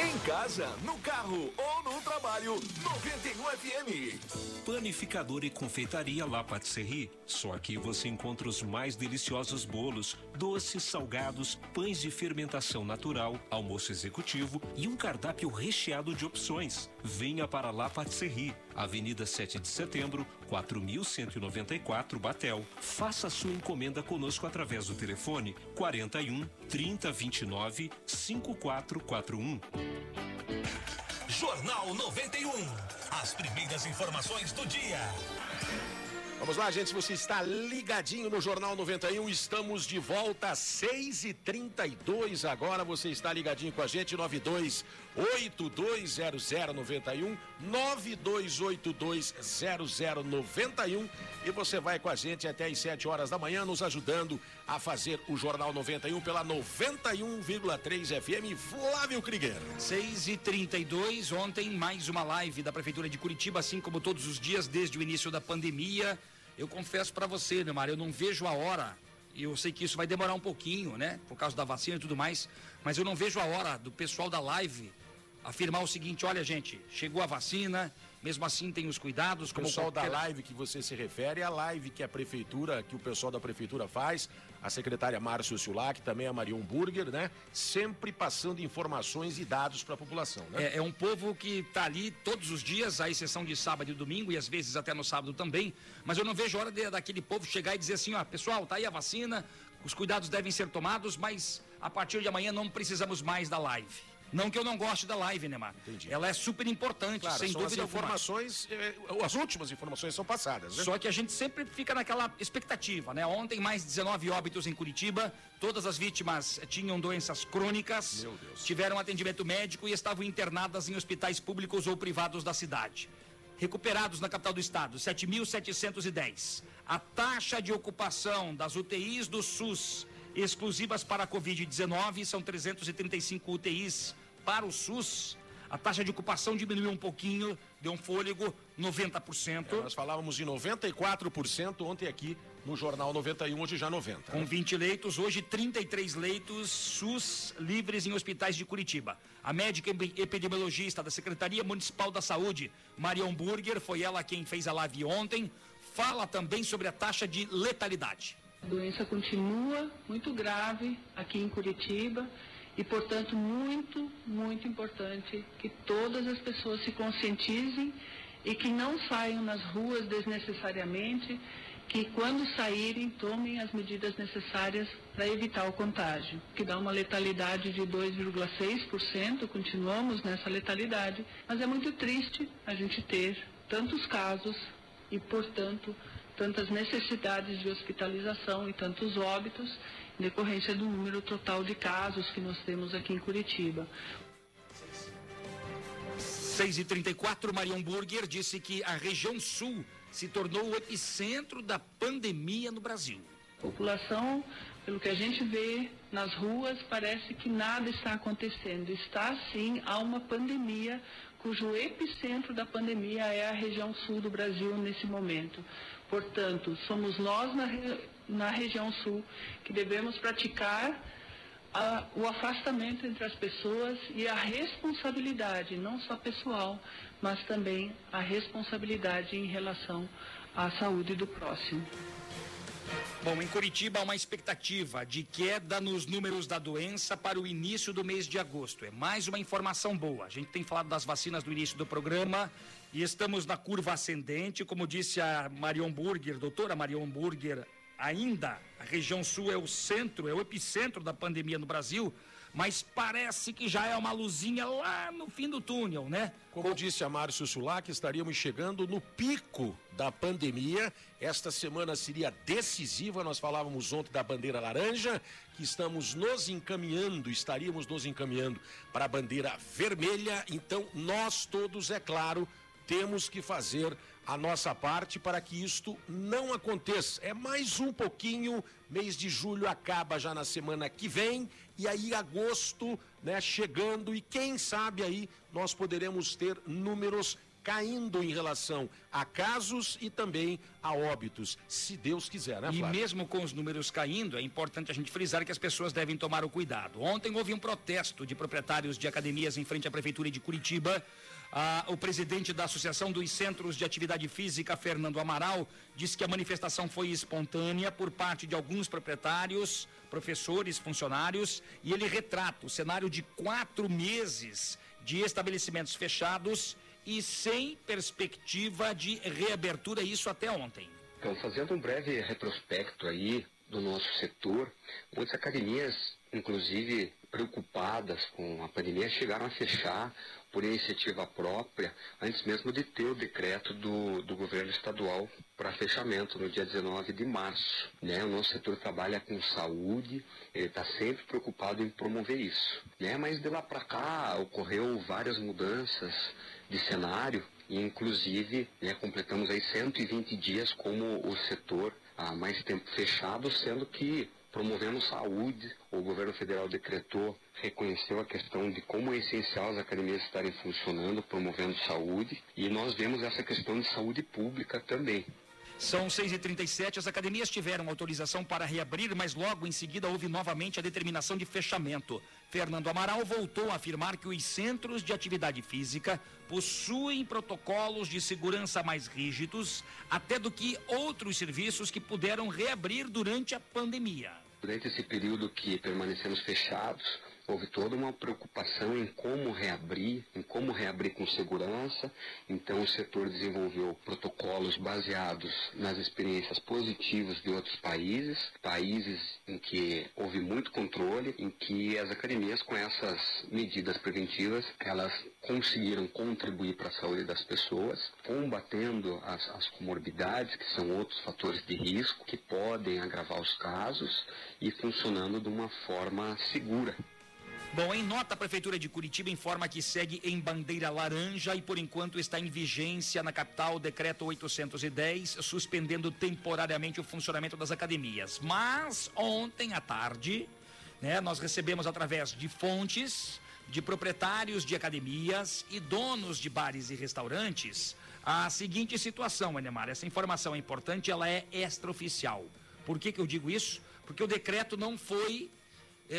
Em casa, no carro ou no trabalho, 91 FM. Panificador e confeitaria La Patisserie. Só aqui você encontra os mais deliciosos bolos, doces, salgados, pães de fermentação natural, almoço executivo e um cardápio recheado de opções. Venha para La Patisserie, Avenida 7 de Setembro, 4194 Batel. Faça sua encomenda conosco através do telefone 41 3029 5441. Jornal 91. As primeiras informações do dia. Vamos lá, gente. Se você está ligadinho no Jornal 91, estamos de volta às 6h32. Agora você está ligadinho com a gente, 92820091, 92820091. E você vai com a gente até às 7 horas da manhã, nos ajudando a fazer o Jornal 91 pela 91,3 FM. Flávio Krieger. 6 e 32 ontem mais uma live da Prefeitura de Curitiba, assim como todos os dias desde o início da pandemia. Eu confesso para você, Neymar, eu não vejo a hora. E eu sei que isso vai demorar um pouquinho, né? Por causa da vacina e tudo mais. Mas eu não vejo a hora do pessoal da live afirmar o seguinte: olha, gente, chegou a vacina, mesmo assim tem os cuidados. O Como pessoal da qualquer- live que você se refere é a live que a prefeitura, que o pessoal da prefeitura faz, a secretária Márcio Sulac, também a Marion Burger, né? Sempre passando informações e dados para a população, né? É, é um povo que está ali todos os dias, à exceção de sábado e domingo, e às vezes até no sábado também. Mas eu não vejo a hora de- daquele povo chegar e dizer assim: ó, pessoal, tá aí a vacina, os cuidados devem ser tomados, mas a partir de amanhã não precisamos mais da live. Não que eu não goste da live, Neymar. Ela é super importante, Claro, sem dúvida as alguma. informações, eh, as últimas informações são passadas, né? Só que a gente sempre fica naquela expectativa, né? Ontem, mais 19 óbitos em Curitiba. Todas as vítimas tinham doenças crônicas, tiveram atendimento médico e estavam internadas em hospitais públicos ou privados da cidade. Recuperados na capital do estado, 7.710. A taxa de ocupação das UTIs do SUS exclusivas para a Covid-19 são 335 UTIs para o SUS. A taxa de ocupação diminuiu um pouquinho, deu um fôlego, 90%. É, nós falávamos em 94% ontem aqui no Jornal 91, hoje já 90. Com 20 leitos, hoje 33 leitos SUS livres em hospitais de Curitiba. A médica epidemiologista da Secretaria Municipal da Saúde, Marion Burger, foi ela quem fez a live ontem, fala também sobre a taxa de letalidade. A doença continua muito grave aqui em Curitiba e, portanto, muito, muito importante que todas as pessoas se conscientizem e que não saiam nas ruas desnecessariamente que quando saírem tomem as medidas necessárias para evitar o contágio, que dá uma letalidade de 2,6%, continuamos nessa letalidade, mas é muito triste a gente ter tantos casos e, portanto, tantas necessidades de hospitalização e tantos óbitos em decorrência do número total de casos que nós temos aqui em Curitiba. 6 e 34 Marion Burger disse que a região sul se tornou o epicentro da pandemia no Brasil. População, pelo que a gente vê nas ruas, parece que nada está acontecendo. Está sim, há uma pandemia cujo epicentro da pandemia é a região sul do Brasil nesse momento. Portanto, somos nós na, na região sul que devemos praticar a, o afastamento entre as pessoas e a responsabilidade, não só pessoal, mas também a responsabilidade em relação à saúde do próximo. Bom, em Curitiba há uma expectativa de queda nos números da doença para o início do mês de agosto. É mais uma informação boa. A gente tem falado das vacinas no início do programa e estamos na curva ascendente, como disse a Marion Burger, doutora Marion Burger, ainda a região sul é o centro, é o epicentro da pandemia no Brasil mas parece que já é uma luzinha lá no fim do túnel, né? Como disse a Márcio Sulac, estaríamos chegando no pico da pandemia. Esta semana seria decisiva. Nós falávamos ontem da bandeira laranja, que estamos nos encaminhando, estaríamos nos encaminhando para a bandeira vermelha. Então, nós todos, é claro, temos que fazer a nossa parte para que isto não aconteça. É mais um pouquinho, mês de julho acaba já na semana que vem e aí agosto, né, chegando e quem sabe aí nós poderemos ter números caindo em relação a casos e também a óbitos, se Deus quiser, né, Flávio? E mesmo com os números caindo, é importante a gente frisar que as pessoas devem tomar o cuidado. Ontem houve um protesto de proprietários de academias em frente à prefeitura de Curitiba ah, o presidente da Associação dos Centros de Atividade Física, Fernando Amaral, disse que a manifestação foi espontânea por parte de alguns proprietários, professores, funcionários, e ele retrata o cenário de quatro meses de estabelecimentos fechados e sem perspectiva de reabertura, isso até ontem. Então, fazendo um breve retrospecto aí do nosso setor, muitas academias, inclusive preocupadas com a pandemia, chegaram a fechar por iniciativa própria, antes mesmo de ter o decreto do, do governo estadual para fechamento no dia 19 de março. Né? O nosso setor trabalha com saúde, ele está sempre preocupado em promover isso. Né? Mas de lá para cá ocorreu várias mudanças de cenário, e inclusive né, completamos aí 120 dias como o setor há mais tempo fechado, sendo que promovendo saúde. O governo federal decretou, reconheceu a questão de como é essencial as academias estarem funcionando, promovendo saúde, e nós vemos essa questão de saúde pública também. São 6h37, as academias tiveram autorização para reabrir, mas logo em seguida houve novamente a determinação de fechamento. Fernando Amaral voltou a afirmar que os centros de atividade física possuem protocolos de segurança mais rígidos, até do que outros serviços que puderam reabrir durante a pandemia. Durante esse período que permanecemos fechados, houve toda uma preocupação em como reabrir, em como reabrir com segurança. Então o setor desenvolveu protocolos baseados nas experiências positivas de outros países, países em que houve muito controle, em que as academias com essas medidas preventivas, elas conseguiram contribuir para a saúde das pessoas, combatendo as, as comorbidades, que são outros fatores de risco que podem agravar os casos e funcionando de uma forma segura. Bom, em nota, a Prefeitura de Curitiba informa que segue em bandeira laranja e, por enquanto, está em vigência na capital o decreto 810, suspendendo temporariamente o funcionamento das academias. Mas, ontem à tarde, né, nós recebemos através de fontes de proprietários de academias e donos de bares e restaurantes a seguinte situação, Anemar. Essa informação é importante, ela é extraoficial. Por que, que eu digo isso? Porque o decreto não foi,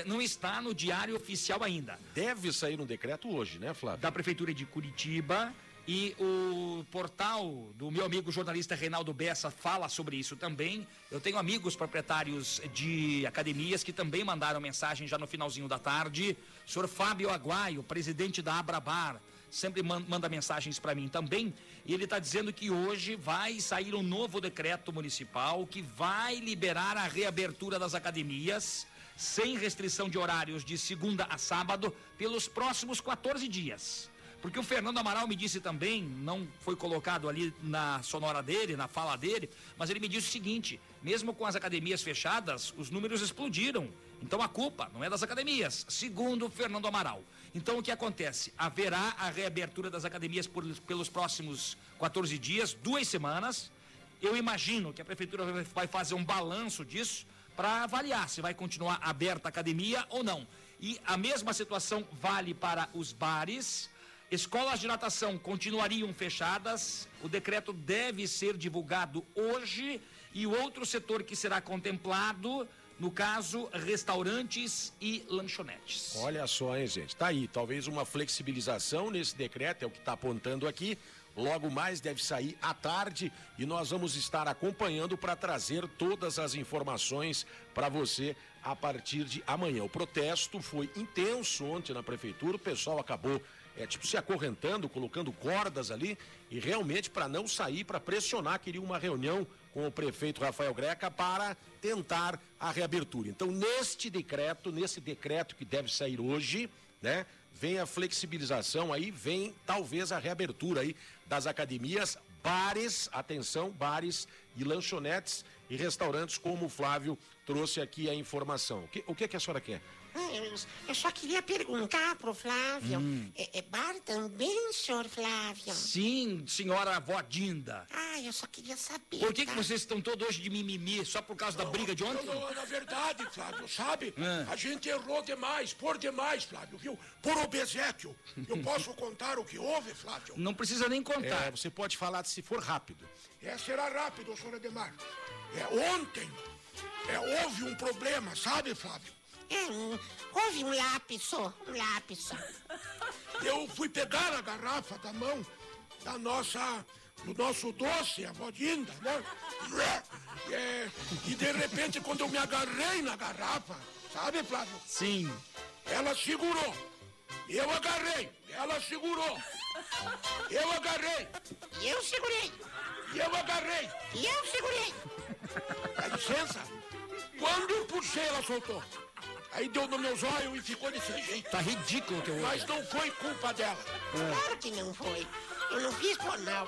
não está no diário oficial ainda. Deve sair um decreto hoje, né, Flávio? Da Prefeitura de Curitiba. E o portal do meu amigo jornalista Reinaldo Bessa fala sobre isso também. Eu tenho amigos proprietários de academias que também mandaram mensagem já no finalzinho da tarde. O senhor Fábio Aguaio, presidente da Abrabar, sempre man- manda mensagens para mim também. E ele está dizendo que hoje vai sair um novo decreto municipal que vai liberar a reabertura das academias sem restrição de horários de segunda a sábado pelos próximos 14 dias. Porque o Fernando Amaral me disse também, não foi colocado ali na sonora dele, na fala dele, mas ele me disse o seguinte: mesmo com as academias fechadas, os números explodiram. Então a culpa não é das academias, segundo o Fernando Amaral. Então o que acontece? Haverá a reabertura das academias por- pelos próximos 14 dias, duas semanas. Eu imagino que a prefeitura vai- vai fazer um balanço disso para avaliar se vai continuar aberta a academia ou não. E a mesma situação vale para os bares. Escolas de natação continuariam fechadas. O decreto deve ser divulgado hoje. E o outro setor que será contemplado, no caso, restaurantes e lanchonetes. Olha só, hein, gente? Tá aí, talvez uma flexibilização nesse decreto, é o que está apontando aqui. Logo mais deve sair à tarde e nós vamos estar acompanhando para trazer todas as informações para você a partir de amanhã. O protesto foi intenso ontem na prefeitura, o pessoal acabou é, tipo se acorrentando, colocando cordas ali e realmente para não sair, para pressionar, queria uma reunião com o prefeito Rafael Greca para tentar a reabertura. Então, neste decreto, nesse decreto que deve sair hoje, né, vem a flexibilização aí, vem talvez a reabertura aí das academias, bares, atenção, bares e lanchonetes e restaurantes, como o Flávio trouxe aqui a informação. O que, o que, que a senhora quer? Eu, eu só queria perguntar pro Flávio. Hum. É, é bar também, senhor Flávio? Sim, senhora avó Dinda. Ah, eu só queria saber. Por que, que tá? vocês estão todos hoje de mimimi? Só por causa da briga de ontem? Não, não, na verdade, Flávio, sabe? *laughs* Ah. A gente errou demais, por demais, Flávio, viu? Por obsequio. Eu *laughs* posso contar o que houve, Flávio? Não precisa nem contar. É, você pode falar se for rápido. É, será rápido, senhor Ademar. É, ontem é, houve um problema, sabe, Flávio? É, um, houve um lapso, um lapso. *laughs* Eu fui pegar a garrafa da mão da nossa, do nosso doce, a vodinda, né? *laughs* É, e de repente, quando eu me agarrei na garrafa, sabe, Flávio? Sim. Ela segurou. Eu agarrei. Ela segurou. Eu agarrei. E eu segurei. E eu agarrei. E eu segurei. Dá licença. Quando eu puxei, ela soltou. Aí deu no meus olhos e ficou desse jeito. Tá ridículo teu olho. Mas não foi culpa dela. Claro que não foi. Eu não fiz por mal.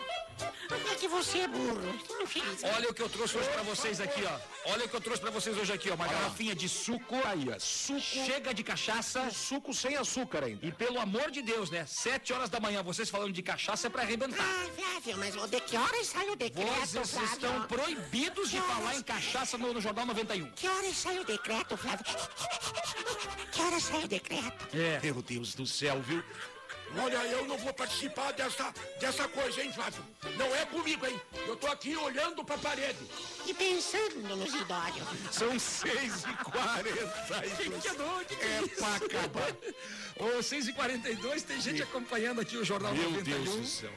É que você é burro. Fez. Olha o que eu trouxe hoje pra vocês aqui, ó. Olha o que eu trouxe pra vocês hoje aqui, ó. Uma garrafinha de suco. Aí, ó. Suco. Chega de cachaça. Suco sem açúcar ainda. E pelo amor de Deus, né? Sete horas da manhã, vocês falando de cachaça é pra arrebentar. Ah, Flávio, mas o de que horas sai o decreto, Vocês Flávio? estão proibidos de Que falar em cachaça no, no Jornal 91. Que horas sai o decreto, Flávio? Que horas sai o decreto? É. Meu Deus do céu, viu? Olha, eu não vou participar dessa, dessa coisa, hein, Flávio? Não é comigo, hein? Eu tô aqui olhando pra parede. E pensando nos idosos. São seis e quarenta. Que que é doido? Que que É isso? pra acabar. *laughs* Ô, 6 e 42 tem gente acompanhando aqui o Jornal Meu 91. Deus do céu.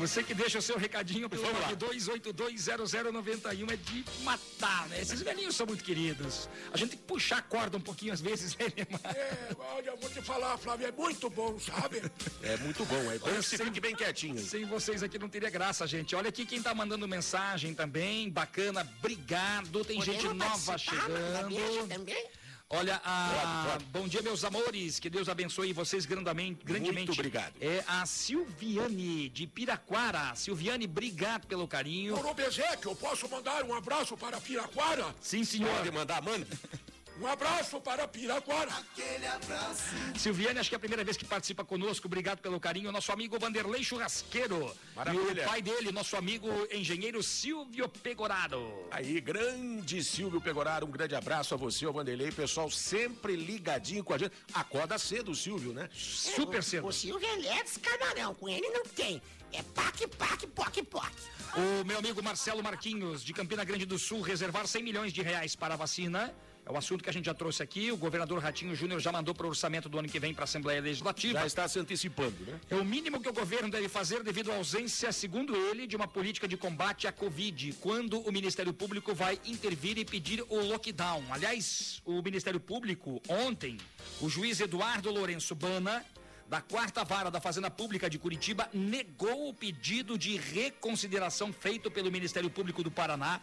Você que deixa o seu recadinho pelo Vamos lá. 92820091 é de matar, né? Esses velhinhos são muito queridos. A gente tem que puxar a corda um pouquinho às vezes, *laughs* né, Neymar? É, olha, eu vou te falar, Flávio, é muito bom, sabe? É muito bom, é bom Olha, você sem- fique bem quietinho. Sem vocês aqui não teria graça, gente. Olha aqui quem tá mandando mensagem também. Bacana, obrigado. Tem gente Podemos nova mandar beijo chegando. também? Olha, a... Pode, pode. bom dia, meus amores. Que Deus abençoe vocês grandemente. grandemente. Muito obrigado. É a Silviane de Piraquara. Silviane, obrigado pelo carinho. Por obsequio, eu posso mandar um abraço para Piraquara? Sim, senhor. Pode mandar, mande. *laughs* Um abraço para Piraquara. Aquele abraço. Silviane, acho que é a primeira vez que participa conosco. Obrigado pelo carinho. Nosso amigo Vanderlei Churrasqueiro. Maravilha. E o pai dele, nosso amigo engenheiro Silvio Pegoraro. Aí, grande Silvio Pegoraro, um grande abraço a você, ao Vanderlei, pessoal sempre ligadinho com a gente. Acorda cedo o Silvio, né? Super cedo. O Silvio ele é descamarão, com ele não tem. É pac, pac, poc, poc. O meu amigo Marcelo Marquinhos, de Campina Grande do Sul, reservar 100 milhões de reais para a vacina. É o assunto que a gente já trouxe aqui. O governador Ratinho Júnior já mandou para o orçamento do ano que vem para a Assembleia Legislativa. Já está se antecipando, né? É o mínimo que o governo deve fazer devido à ausência, segundo ele, de uma política de combate à Covid, quando o Ministério Público vai intervir e pedir o lockdown. Aliás, o Ministério Público, ontem, o juiz Eduardo Lourenço Bana, da quarta vara da Fazenda Pública de Curitiba, negou o pedido de reconsideração feito pelo Ministério Público do Paraná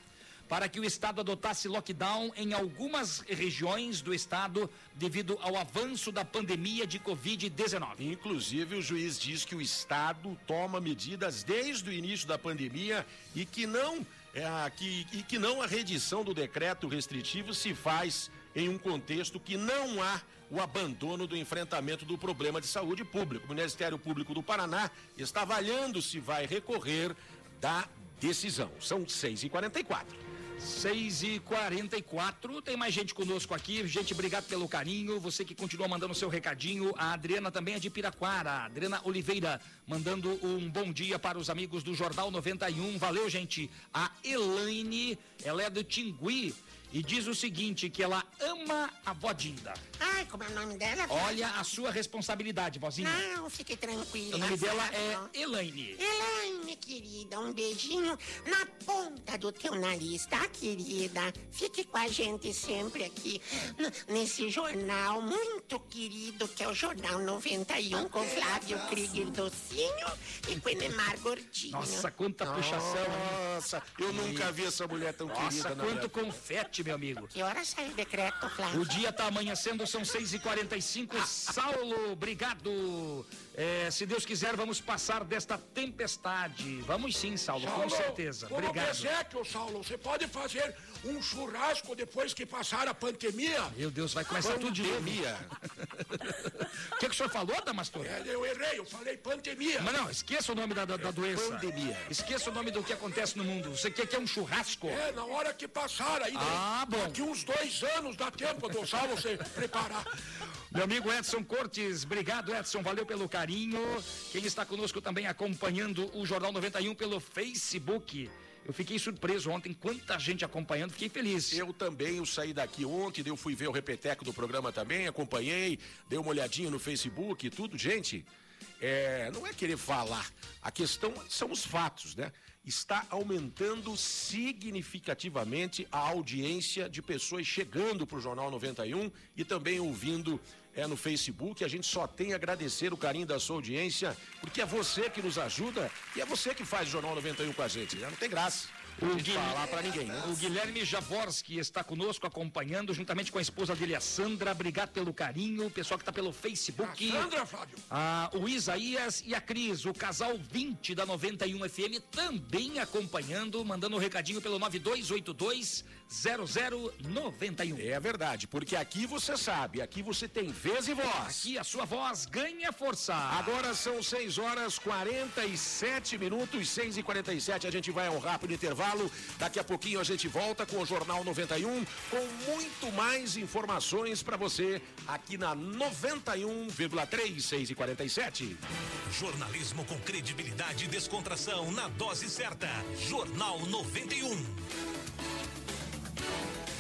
para que o estado adotasse lockdown em algumas regiões do estado devido ao avanço da pandemia de Covid-19. Inclusive, o juiz diz que o Estado toma medidas desde o início da pandemia e que não, é, que, e que não a redição do decreto restritivo se faz em um contexto que não há o abandono do enfrentamento do problema de saúde pública. O Ministério Público do Paraná está avaliando se vai recorrer da decisão. São 6h44. 6 e 44 tem mais gente conosco aqui. Gente, obrigado pelo carinho. Você que continua mandando seu recadinho. A Adriana também é de Piraquara. A Adriana Oliveira mandando um bom dia para os amigos do Jornal 91. Valeu, gente. A Elaine, ela é do Tingui e diz o seguinte: que ela ama a vodinda. Ai, como é o nome dela? Olha a sua responsabilidade, vozinha. Não, fique tranquila. O nome dela sabe? é Elaine. Elaine, querida, um beijinho na ponta do teu nariz, tá, querida? Fique com a gente sempre aqui nesse jornal muito querido que é o Jornal 91 com Flávio Krieger Docinho e com Enemar Gordinho. Nossa, quanta puxação. Nossa, eu nunca vi essa mulher tão Nossa, querida. na quanto minha- confete, meu amigo. Que hora sai o decreto, Flávio? O dia tá amanhecendo, são 6h45. Saulo, obrigado. É, se Deus quiser, vamos passar desta tempestade. Vamos sim, Saulo, com Saulo, certeza. Como Obrigado. presépio, Saulo, você pode fazer um churrasco depois que passar a pandemia? Meu Deus, vai começar tudo de. Pandemia. *laughs* O que, que o senhor falou, Damastor? É, eu errei, eu falei pandemia. Mas não, esqueça o nome da, da, da doença. Pandemia. Esqueça o nome do que acontece no mundo. Você quer que é um churrasco? É, na hora que passar aí, Ah, bom. daqui uns dois anos dá tempo do Saulo se preparar. *laughs* Meu amigo Edson Cortes, obrigado Edson, valeu pelo carinho. Quem está conosco também acompanhando o Jornal 91 pelo Facebook. Eu fiquei surpreso ontem, quanta gente acompanhando, fiquei feliz. Eu também, eu saí daqui ontem, eu fui ver o repeteco do programa também, acompanhei, dei uma olhadinha no Facebook e tudo. Gente, é, não é querer falar, a questão são os fatos, né? Está aumentando significativamente a audiência de pessoas chegando para o Jornal 91 e também ouvindo é, no Facebook. A gente só tem a agradecer o carinho da sua audiência, porque é você que nos ajuda e é você que faz o Jornal 91 com a gente. Já não tem graça a gente Guilherme- falar para ninguém, né? O Guilherme Javorski está conosco acompanhando, juntamente com a esposa dele, a Sandra. Obrigado pelo carinho. O pessoal que está pelo Facebook. Sandra, Fábio. Ah, o Isaías e a Cris, o casal 20 da 91 FM, também acompanhando, mandando um recadinho pelo 9282-0091. É verdade, porque aqui você sabe, aqui você tem vez e voz. Aqui a sua voz ganha força. Agora são 6 horas 47 minutos, 6 e 47 A gente vai a um rápido intervalo. Daqui a pouquinho a gente volta com o Jornal 91 com muito mais informações para você aqui na 91,3, 6 e 47 Jornalismo com credibilidade e descontração na dose certa. Jornal 91.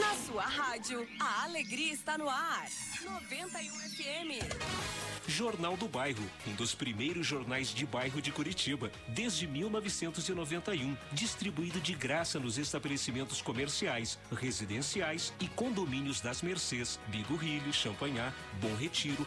Na sua rádio, a alegria está no ar. 91 FM. Jornal do Bairro, um dos primeiros jornais de bairro de Curitiba, desde 1991, distribuído de graça nos estabelecimentos comerciais, residenciais e condomínios das Mercês, Bigorrilho, Champanhar, Bom Retiro,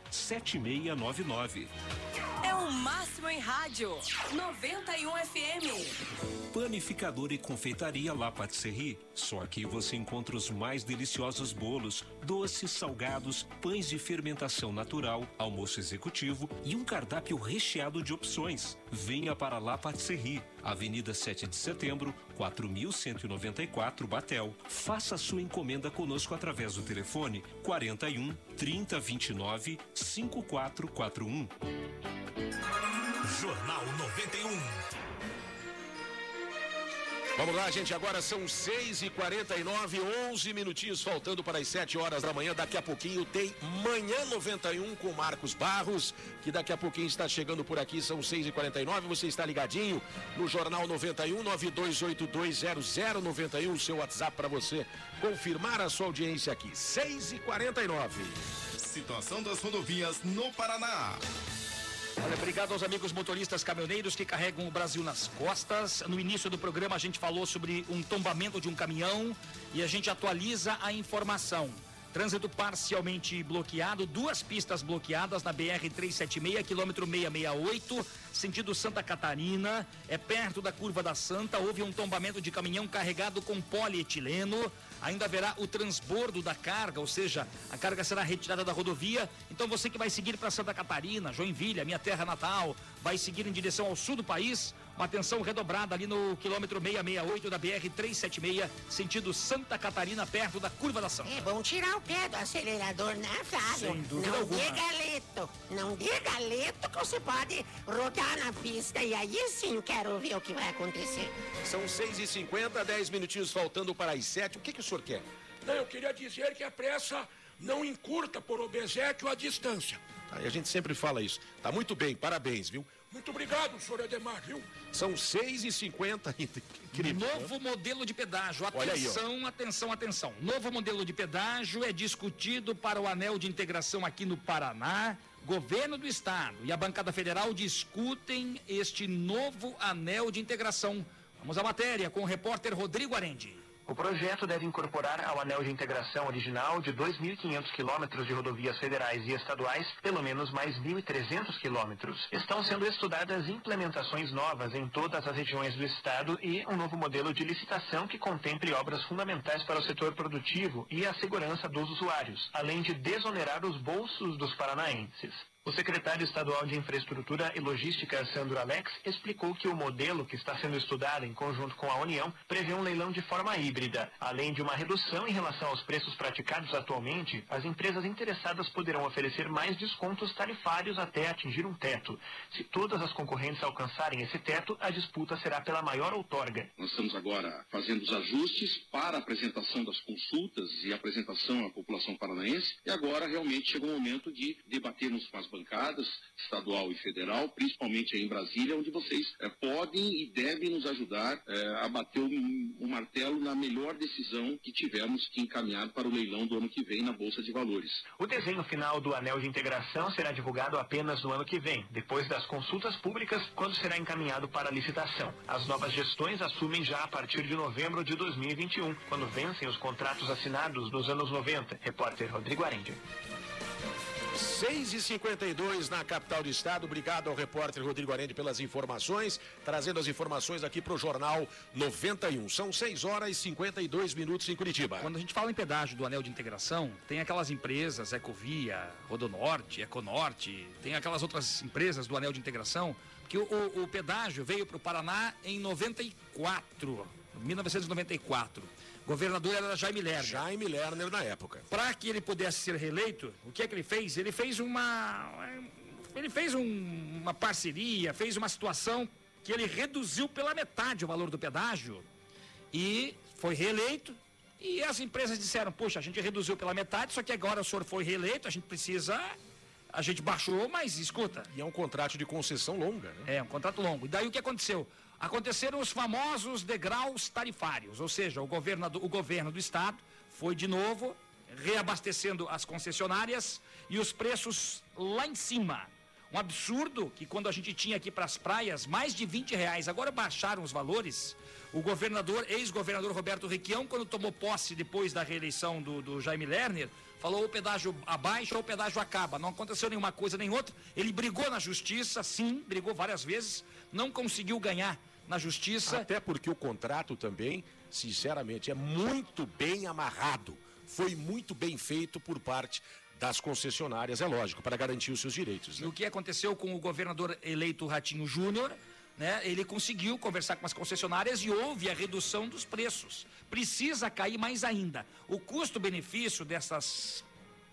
7699. É o máximo em rádio. 91 FM. Panificador e confeitaria La Patisserie. Só aqui você encontra os mais deliciosos bolos, doces, salgados, pães de fermentação natural, almoço executivo e um cardápio recheado de opções. Venha para La Patisserie, Avenida 7 de Setembro, 4194 Batel. Faça sua encomenda conosco através do telefone 41 3029 5441. Jornal 91. Vamos lá, gente. Agora são 6h49, 11 minutinhos faltando para as 7 horas da manhã. Daqui a pouquinho tem Manhã 91 com Marcos Barros, que daqui a pouquinho está chegando por aqui. São 6h49. Você está ligadinho no Jornal 91 92820091, seu WhatsApp para você confirmar a sua audiência aqui. 6h49. Situação das rodovias no Paraná. Olha, obrigado aos amigos motoristas caminhoneiros que carregam o Brasil nas costas. No início do programa a gente falou sobre um tombamento de um caminhão e a gente atualiza a informação. Trânsito parcialmente bloqueado, duas pistas bloqueadas na BR 376, quilômetro 668, sentido Santa Catarina. É perto da curva da Santa. Houve um tombamento de caminhão carregado com polietileno. Ainda haverá o transbordo da carga, ou seja, a carga será retirada da rodovia. Então você que vai seguir para Santa Catarina, Joinville, minha terra natal, vai seguir em direção ao sul do país, uma atenção redobrada ali no quilômetro 668 da BR 376, sentido Santa Catarina, perto da curva da Santa. É bom tirar o pé do acelerador, né, Flávio? Sem dúvida não alguma. dê galeto, não dê galeto que você pode rodar na pista e aí sim quero ver o que vai acontecer. São 6h50, 10 minutinhos faltando para as 7. O que, que o senhor quer? Não, eu queria dizer que a pressa não encurta por obsequio a distância. Aí a gente sempre fala isso. Tá muito bem, parabéns, viu? Muito obrigado, senhor Ademar, viu? São 6h50 ainda. Incrível. né? Novo modelo de pedágio. Olha aí. Atenção, atenção, atenção. Novo modelo de pedágio é discutido para o anel de integração aqui no Paraná. Governo do Estado e a bancada federal discutem este novo anel de integração. Vamos à matéria com o repórter Rodrigo Arendi. O projeto deve incorporar ao anel de integração original de 2.500 quilômetros de rodovias federais e estaduais, pelo menos mais 1.300 quilômetros. Estão sendo estudadas implementações novas em todas as regiões do estado e um novo modelo de licitação que contemple obras fundamentais para o setor produtivo e a segurança dos usuários, além de desonerar os bolsos dos paranaenses. O secretário estadual de Infraestrutura e Logística, Sandro Alex, explicou que o modelo que está sendo estudado em conjunto com a União prevê um leilão de forma híbrida. Além de uma redução em relação aos preços praticados atualmente, as empresas interessadas poderão oferecer mais descontos tarifários até atingir um teto. Se todas as concorrentes alcançarem esse teto, a disputa será pela maior outorga. Nós estamos agora fazendo os ajustes para a apresentação das consultas e apresentação à população paranaense. E agora realmente chegou o momento de debatermos com as bancadas, estadual e federal, principalmente aí em Brasília, onde vocês eh, podem e devem nos ajudar eh, a bater o, o martelo na melhor decisão que tivermos que encaminhar para o leilão do ano que vem na Bolsa de Valores. O desenho final do anel de integração será divulgado apenas no ano que vem, depois das consultas públicas, quando será encaminhado para a licitação. As novas gestões assumem já a partir de novembro de 2021, quando vencem os contratos assinados nos anos 90. Repórter Rodrigo Arendi. 6 e 52 na capital do estado. Obrigado ao repórter Rodrigo Arende pelas informações, trazendo as informações aqui para o Jornal 91. São 6 horas e 52 minutos em Curitiba. Quando a gente fala em pedágio do anel de integração, tem aquelas empresas, Ecovia, Rodonorte, Econorte, tem aquelas outras empresas do anel de integração, que o, o- o pedágio veio para o Paraná em 94, 1994. Governador era Jaime Lerner. Jaime Lerner na época. Para que ele pudesse ser reeleito, o que é que ele fez? Ele fez uma. Ele fez um- uma parceria, fez uma situação que ele reduziu pela metade o valor do pedágio e foi reeleito e as empresas disseram, poxa, a gente reduziu pela metade, só que agora o senhor foi reeleito, a gente precisa. A gente baixou, mas escuta. E é um contrato de concessão longa, né? É, um contrato longo. E daí o que aconteceu? Aconteceram os famosos degraus tarifários, ou seja, o governo do, o governo do estado foi de novo reabastecendo as concessionárias e os preços lá em cima. Um absurdo que quando a gente tinha aqui para as praias mais de 20 reais, agora baixaram os valores. O governador, ex-governador Roberto Requião, quando tomou posse depois da reeleição do, do Jaime Lerner, falou o pedágio abaixa ou o pedágio acaba. Não aconteceu nenhuma coisa nem outra. Ele brigou na justiça, sim, brigou várias vezes, não conseguiu ganhar na justiça. Até porque o contrato também, sinceramente, é muito bem amarrado. Foi muito bem feito por parte das concessionárias, é lógico, para garantir os seus direitos. E Né? o que aconteceu com o governador eleito Ratinho Júnior, né? Ele conseguiu conversar com as concessionárias e houve a redução dos preços. Precisa cair mais ainda. O custo-benefício dessas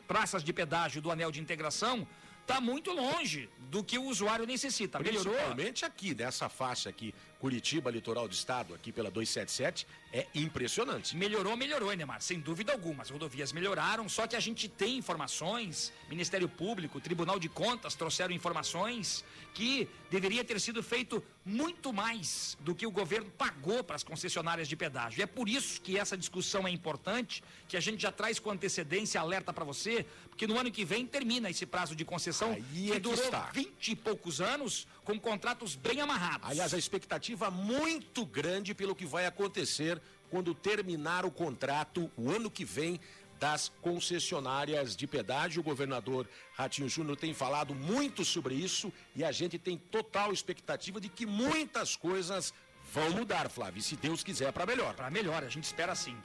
praças de pedágio do anel de integração está muito longe do que o usuário necessita. Melhorou? Principalmente aqui, nessa faixa aqui, Curitiba, litoral do estado, aqui pela 277, é impressionante. Melhorou, melhorou, Enemar, sem dúvida alguma. As rodovias melhoraram, só que a gente tem informações, Ministério Público, Tribunal de Contas trouxeram informações que deveria ter sido feito muito mais do que o governo pagou para as concessionárias de pedágio. E é por isso que essa discussão é importante, que a gente já traz com antecedência, alerta para você, porque no ano que vem termina esse prazo de concessão Aí que é que durou está. 20 e poucos anos, com contratos bem amarrados. Aliás, a expectativa muito grande pelo que vai acontecer quando terminar o contrato o ano que vem das concessionárias de pedágio. O governador Ratinho Júnior tem falado muito sobre isso e a gente tem total expectativa de que muitas coisas vão mudar, Flávio, se Deus quiser, para melhor. Para melhor, a gente espera sim.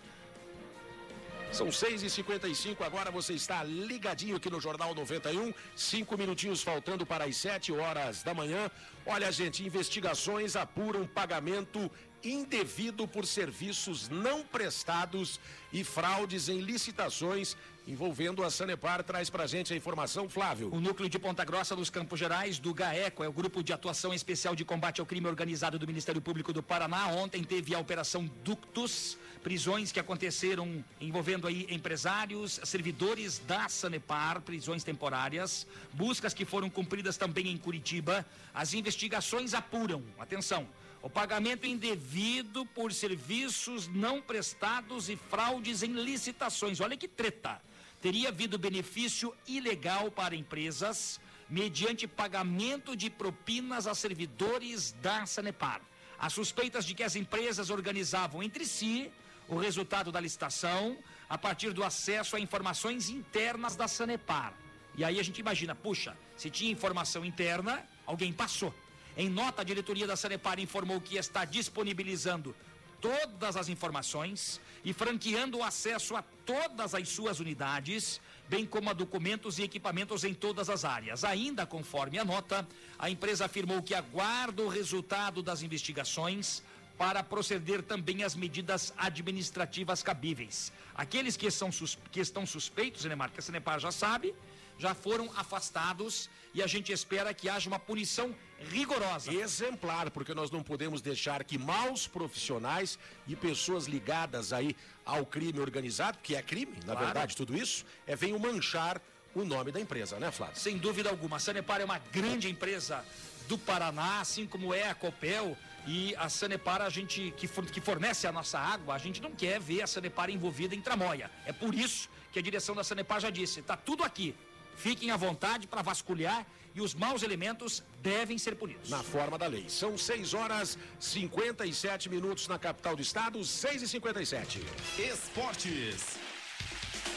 São 6h55, agora você está ligadinho aqui no Jornal 91, cinco minutinhos faltando para as 7 horas da manhã. Olha, gente, investigações apuram pagamento indevido por serviços não prestados e fraudes em licitações envolvendo a Sanepar. Traz pra gente a informação, Flávio. O núcleo de Ponta Grossa dos Campos Gerais, do GAECO, é o Grupo de Atuação Especial de Combate ao Crime Organizado do Ministério Público do Paraná. Ontem teve a Operação Ductus, prisões que aconteceram envolvendo aí empresários, servidores da Sanepar, prisões temporárias, buscas que foram cumpridas também em Curitiba. As investigações apuram, atenção, o pagamento indevido por serviços não prestados e fraudes em licitações. Olha que treta. Teria havido benefício ilegal para empresas mediante pagamento de propinas a servidores da Sanepar. As suspeitas de que as empresas organizavam entre si o resultado da licitação a partir do acesso a informações internas da Sanepar. E aí a gente imagina, puxa, se tinha informação interna, alguém passou. Em nota, a diretoria da Sanepar informou que está disponibilizando todas as informações e franqueando o acesso a todas as suas unidades, bem como a documentos e equipamentos em todas as áreas. Ainda conforme a nota, a empresa afirmou que aguarda o resultado das investigações para proceder também às medidas administrativas cabíveis. Aqueles que, são que estão suspeitos, Enemar, que a Sanepar já sabe, já foram afastados e a gente espera que haja uma punição rigorosa. Exemplar, porque nós não podemos deixar que maus profissionais e pessoas ligadas aí ao crime organizado, que é crime, na Claro. verdade, tudo isso, é, venham manchar o nome da empresa, né, Flávio? Sem dúvida alguma. A Sanepar é uma grande empresa do Paraná, assim como é a Copel e a Sanepar, a gente que, for- que fornece a nossa água, a gente não quer ver a Sanepar envolvida em tramóia. É por isso que a direção da Sanepar já disse: está tudo aqui. Fiquem à vontade para vasculhar e os maus elementos devem ser punidos. Na forma da lei. São 6 horas 57 minutos na capital do estado, 6 e 57 Esportes.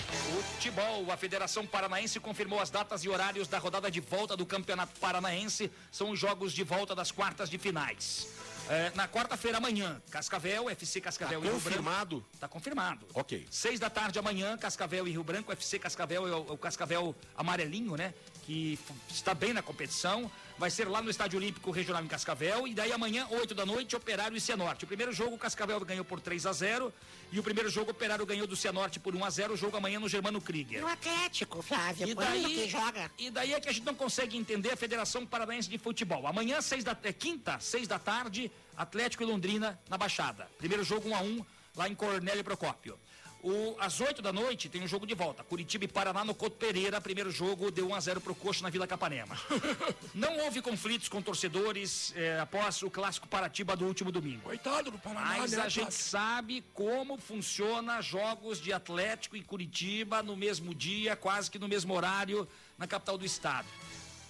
Futebol, a Federação Paranaense confirmou as datas e horários da rodada de volta do Campeonato Paranaense. São os jogos de volta das quartas de finais. É, na quarta-feira amanhã, Cascavel, FC Cascavel Tá e Rio Branco. confirmado? Tá confirmado. Ok. Seis da tarde amanhã, Cascavel e Rio Branco, FC Cascavel é o, o Cascavel amarelinho, né? Que está bem na competição. Vai ser lá no Estádio Olímpico Regional em Cascavel. E daí amanhã, 8 da noite, Operário e Cianorte. O primeiro jogo, o Cascavel ganhou por 3 a 0 E o primeiro jogo, o Operário ganhou do Cianorte por 1 a 0 O jogo amanhã no Germano Krieger. E o Atlético, Flávio, E daí, que joga? e daí é que a gente não consegue entender a Federação Paranaense de Futebol. Amanhã, seis da, é, quinta, seis da tarde, Atlético e Londrina na Baixada. Primeiro jogo 1 a 1 lá em Cornélio Procópio. O, às 8 da noite tem um jogo de volta. Curitiba e Paraná no Couto Pereira. Primeiro jogo deu 1 a 0 pro Coxa na Vila Capanema. *laughs* Não houve conflitos com torcedores eh, após o clássico Paratiba do último domingo. Coitado do Paraná, Mas né, a gente sabe como funciona jogos de Atlético e Curitiba no mesmo dia, quase que no mesmo horário, na capital do estado.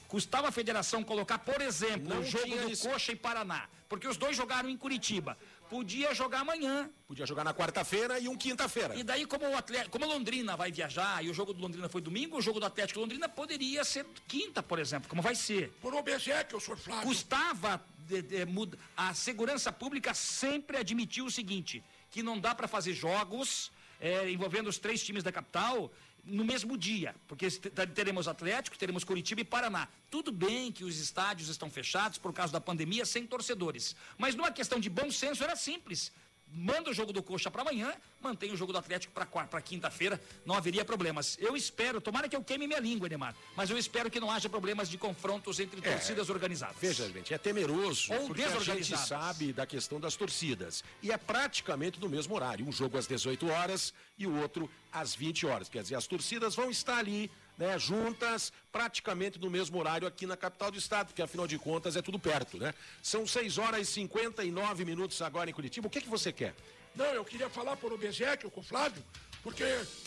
Custava a federação colocar, por exemplo, Não o jogo do isso. Coxa e Paraná, porque os dois jogaram em Curitiba. Podia jogar amanhã. Podia jogar na quarta-feira e um quinta-feira. E daí, como o Atlético, como a Londrina vai viajar e o jogo do Londrina foi domingo, o jogo do Atlético Londrina poderia ser quinta, por exemplo, como vai ser. Por Obesec, o senhor Flávio. Custava de- de- mud- a segurança pública sempre admitiu o seguinte, que não dá para fazer jogos eh, envolvendo os três times da capital no mesmo dia, porque te- teremos Atlético, teremos Curitiba e Paraná. Tudo bem que os estádios estão fechados por causa da pandemia, sem torcedores, mas numa questão de bom senso era simples. Manda o jogo do Coxa para amanhã, mantém o jogo do Atlético para quinta-feira, não haveria problemas. Eu espero, tomara que eu queime minha língua, Edemar, mas eu espero que não haja problemas de confrontos entre É, torcidas organizadas. Veja, gente, é temeroso Ou porque a gente sabe da questão das torcidas. E é praticamente no mesmo horário. Um jogo às 18 horas e o outro às 20 horas. Quer dizer, as torcidas vão estar ali, né, juntas, praticamente no mesmo horário aqui na capital do estado, porque afinal de contas é tudo perto, né? São 6 horas e 59 minutos agora em Curitiba. O que, que você quer? Não, eu queria falar por Obesec, com o Flávio, porque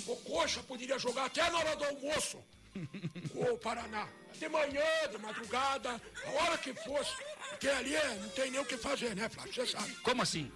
o Coxa poderia jogar até na hora do almoço *laughs* com o Paraná. De manhã, de madrugada, a hora que fosse. Porque ali é, não tem nem o que fazer, né, Flávio? Você sabe. Como assim?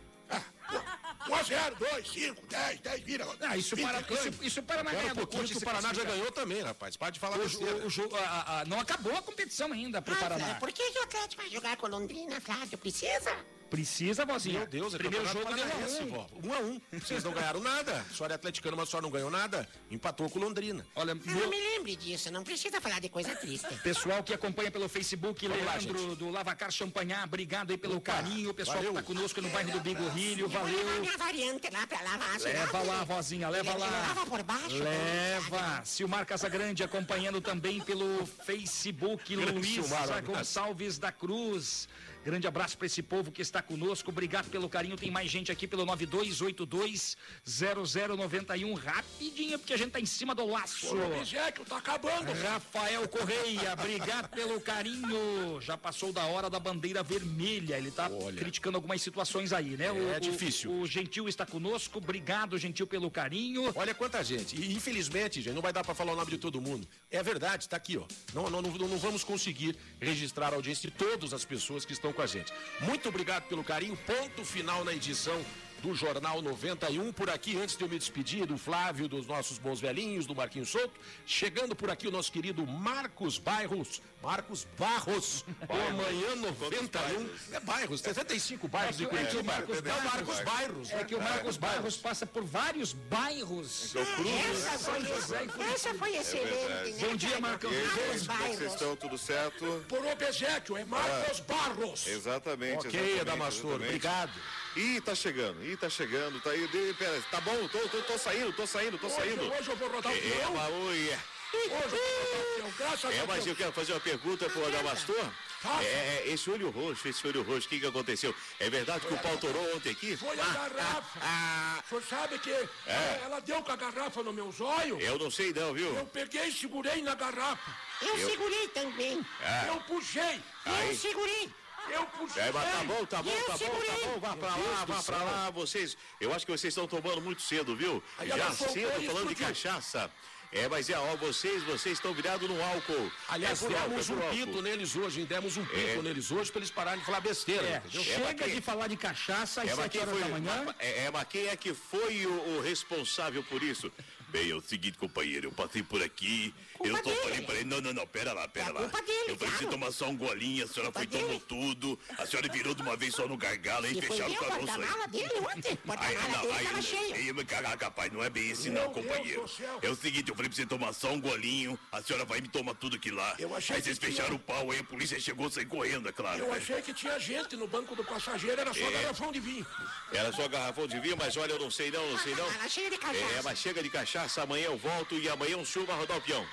1 a 0, 2, 5, 10, 10, vira. Ah, isso para, isso, isso o Paraná ganha um do pouquinho Coxa o Paraná já classificar. ganhou também, rapaz. Para de falar O, o, o jogo- a- a- não acabou a competição ainda pro Paraná. Ah, Por que, que o Atlético vai jogar com Londrina, Flávio? Precisa? Precisa, vozinha. Meu Deus, é Primeiro jogo paranaense, vó. Um a um. Vocês não ganharam nada. A senhora é atleticana, mas a senhora não ganhou nada. Empatou com Londrina. Olha, Ah, não me lembre disso, não precisa falar de coisa triste. Pessoal que acompanha pelo Facebook, Vamos lá, Leandro do Lavacar Champanhar, obrigado aí pelo carinho. O pessoal valeu. que tá conosco no bairro do Bigorrilho, Eu vou levar valeu. minha variante lá pra lavar. Leva lá, vozinha, leva Ele lá. Lava por baixo. Leva. Silmar Casagrande acompanhando também pelo Facebook. Abraço. Gonçalves da Cruz. Grande abraço para esse povo que está conosco. Obrigado pelo carinho. Tem mais gente aqui pelo 92820091. Rapidinho, porque a gente tá em cima do laço. Por Obesec, tá acabando. Rafael Correia, obrigado pelo carinho. Já passou da hora da bandeira vermelha. Ele tá criticando algumas situações aí, né? É difícil. O, Gentil está conosco. Obrigado, Gentil, pelo carinho. Olha quanta gente. E infelizmente, gente, não vai dar para falar o nome de todo mundo. É verdade, tá aqui, ó. Não, não, não, não vamos conseguir registrar a audiência de todas as pessoas que estão com a gente. Muito obrigado pelo carinho. Ponto final na edição do Jornal 91. Por aqui, antes de eu me despedir do Flávio, dos nossos bons velhinhos, do Marquinhos Souto, chegando por aqui o nosso querido Marcos Bairros. Marcos Barros. *laughs* O amanhã 91. É bairros, 75 bairros de É que o Curitiba. Marcos É o Marcos Bairros. É que o Marcos Bairros passa por vários bairros. Essa foi, essa foi excelente, né? Bom dia, Marcos. É que vocês bairros. estão? Tudo certo? Por Obesec, é Marcos Barros. Exatamente, Ok, exatamente. Adamastor, exatamente. obrigado. Ih, tá chegando, ih, tá chegando, tá aí, de- pera, tá bom, tô, tô, tô saindo, tô saindo, tô Hoje, saindo. hoje eu vou rodar o É, peão. oi, Hoje eu vou rodar o peão, graças é, a mas eu Deus. quero fazer uma pergunta pro Adamastor. É, é, esse olho roxo, esse olho roxo, o que que aconteceu? É verdade que o pau torou ontem aqui? Foi a garrafa. Ah, O senhor sabe que eh, ela deu com a garrafa no meu zóio. eu não sei não, viu? Eu peguei e segurei na garrafa. Eu Eu- segurei também. Ah, Eu puxei. Aí. Eu segurei. Eu puxei. É, mas tá bom, tá bom, tá bom, tá bom, vá pra lá, vá pra lá, vocês, eu acho que vocês estão tomando muito cedo, viu? Já cedo, falando de cachaça. É, mas é, ó, vocês, vocês estão virados no álcool. Aliás, é demos é um álcool. pito neles hoje, hein? Demos um pito É. neles hoje pra eles pararem de falar besteira, É, entendeu? chega de falar de cachaça às É, mas 7 quem horas foi, da manhã. mas- é, é, mas quem é que foi o, o responsável por isso? Bem, é o seguinte, companheiro, eu passei por aqui, eu falei pra ele, não, não, não, pera lá, pera É lá. culpa dele, eu falei, você claro. tomar só um golinho, a senhora foi e tomou tudo, a senhora virou de uma vez só no gargalo, E fecharam o caroço aí. porta-mala dele ontem. Porta-mala não, dele aí, tava cheio. aí, rapaz, não é bem esse não, companheiro. É o seguinte, eu falei pra você tomar só um golinho, a senhora vai me tomar tudo aqui lá. Eu achei aí vocês que tinha- fecharam o pau, aí a polícia chegou, saiu correndo, é claro. Eu achei que tinha gente no banco do passageiro, era só É. garrafão de vinho. Era só garrafão de vinho, mas olha, eu não sei não, não sei não. Ela cheia de cachaça. É, mas chega de cachaça, amanhã eu volto e amanhã o senhor vai rodar o peão.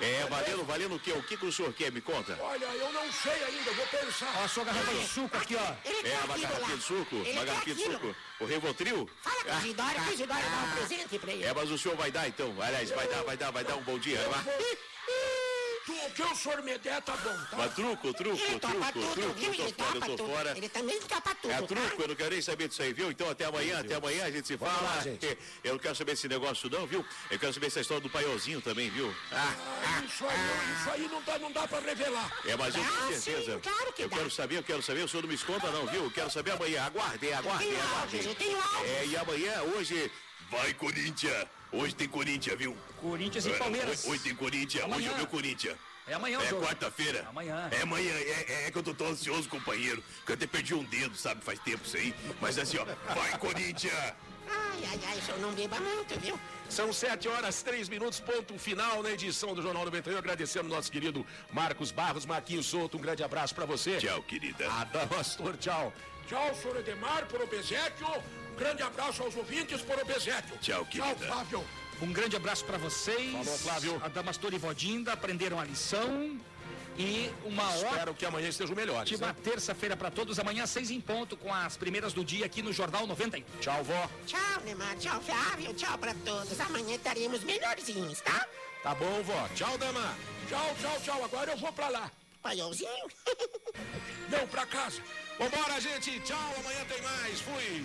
É, valendo, valendo o quê? O que, que o senhor quer? Me conta. Olha, eu não sei ainda, vou pensar. Ó, a sua garrafa de suco aqui, ó. Ele É, uma garrafinha lá. de suco? Ele Uma quer garrafinha de suco? O Revotril? Fala com o Isidoro, que o Isidoro dá um presente pra ele. É, mas o senhor vai dar então. Aliás, vai dar, vai dar, vai dar um bom dia. Vai. Tu, o que o senhor me der tá bom, tá? Mas truco, truco, Ele truco, tudo, truco, eu Ele tô fora, eu tô tudo. fora. Ele também topa tudo, É tá? truco, eu não quero nem saber disso aí, viu? Então até amanhã, até amanhã a gente se Vamos fala. lá, gente. *laughs* Eu não quero saber esse negócio não, viu? Eu quero saber essa história do paiolzinho também, viu? Ah, Ah, isso aí, isso aí não dá, não dá pra revelar. é, mas eu Ah, tenho sim, certeza. claro que eu dá. quero saber, eu quero saber, o senhor não me esconda não, viu? Eu quero saber amanhã. Aguardem, aguardem, aguardem. eu tenho áudios. É, e amanhã, hoje, vai Corinthians. Hoje tem Corinthians, viu? Corinthians e É, Palmeiras. Hoje tem Corinthians, hoje Amanhã. é o meu Corinthians. É amanhã o É quarta-feira. Amanhã. É amanhã. É, é que eu tô tão ansioso, companheiro, que eu até perdi um dedo, sabe? Faz tempo isso aí. Mas assim, ó, vai Corinthians! Ai, ai, ai, o senhor não beba muito, viu? São 7 horas, 3 minutos, ponto final na edição do Jornal 91. Agradecendo o nosso querido Marcos Barros, Marquinhos Souto. Um grande abraço pra você. Tchau, querida. Adamastor, tchau. Tchau, senhor Edemar, por Obesecchio. Um grande abraço aos ouvintes por Obesecchio. Tchau, Tchau, querida. Flávio. Um grande abraço pra vocês. Falou, Flávio. A Damastor e Vodinda aprenderam a lição. E uma Espero que amanhã estejam melhores. ótima Né? terça-feira pra todos. Amanhã, seis em ponto, com as primeiras do dia aqui no Jornal 91. Tchau, vó. Tchau, Neymar. Tchau, Flávio. Tchau pra todos. Amanhã estaremos melhorzinhos, tá? Tá bom, vó. Tchau, dama. Tchau, tchau, tchau. Agora eu vou pra lá. Paiãozinho. Não, pra casa. Vambora, gente. Tchau. Amanhã tem mais. Fui.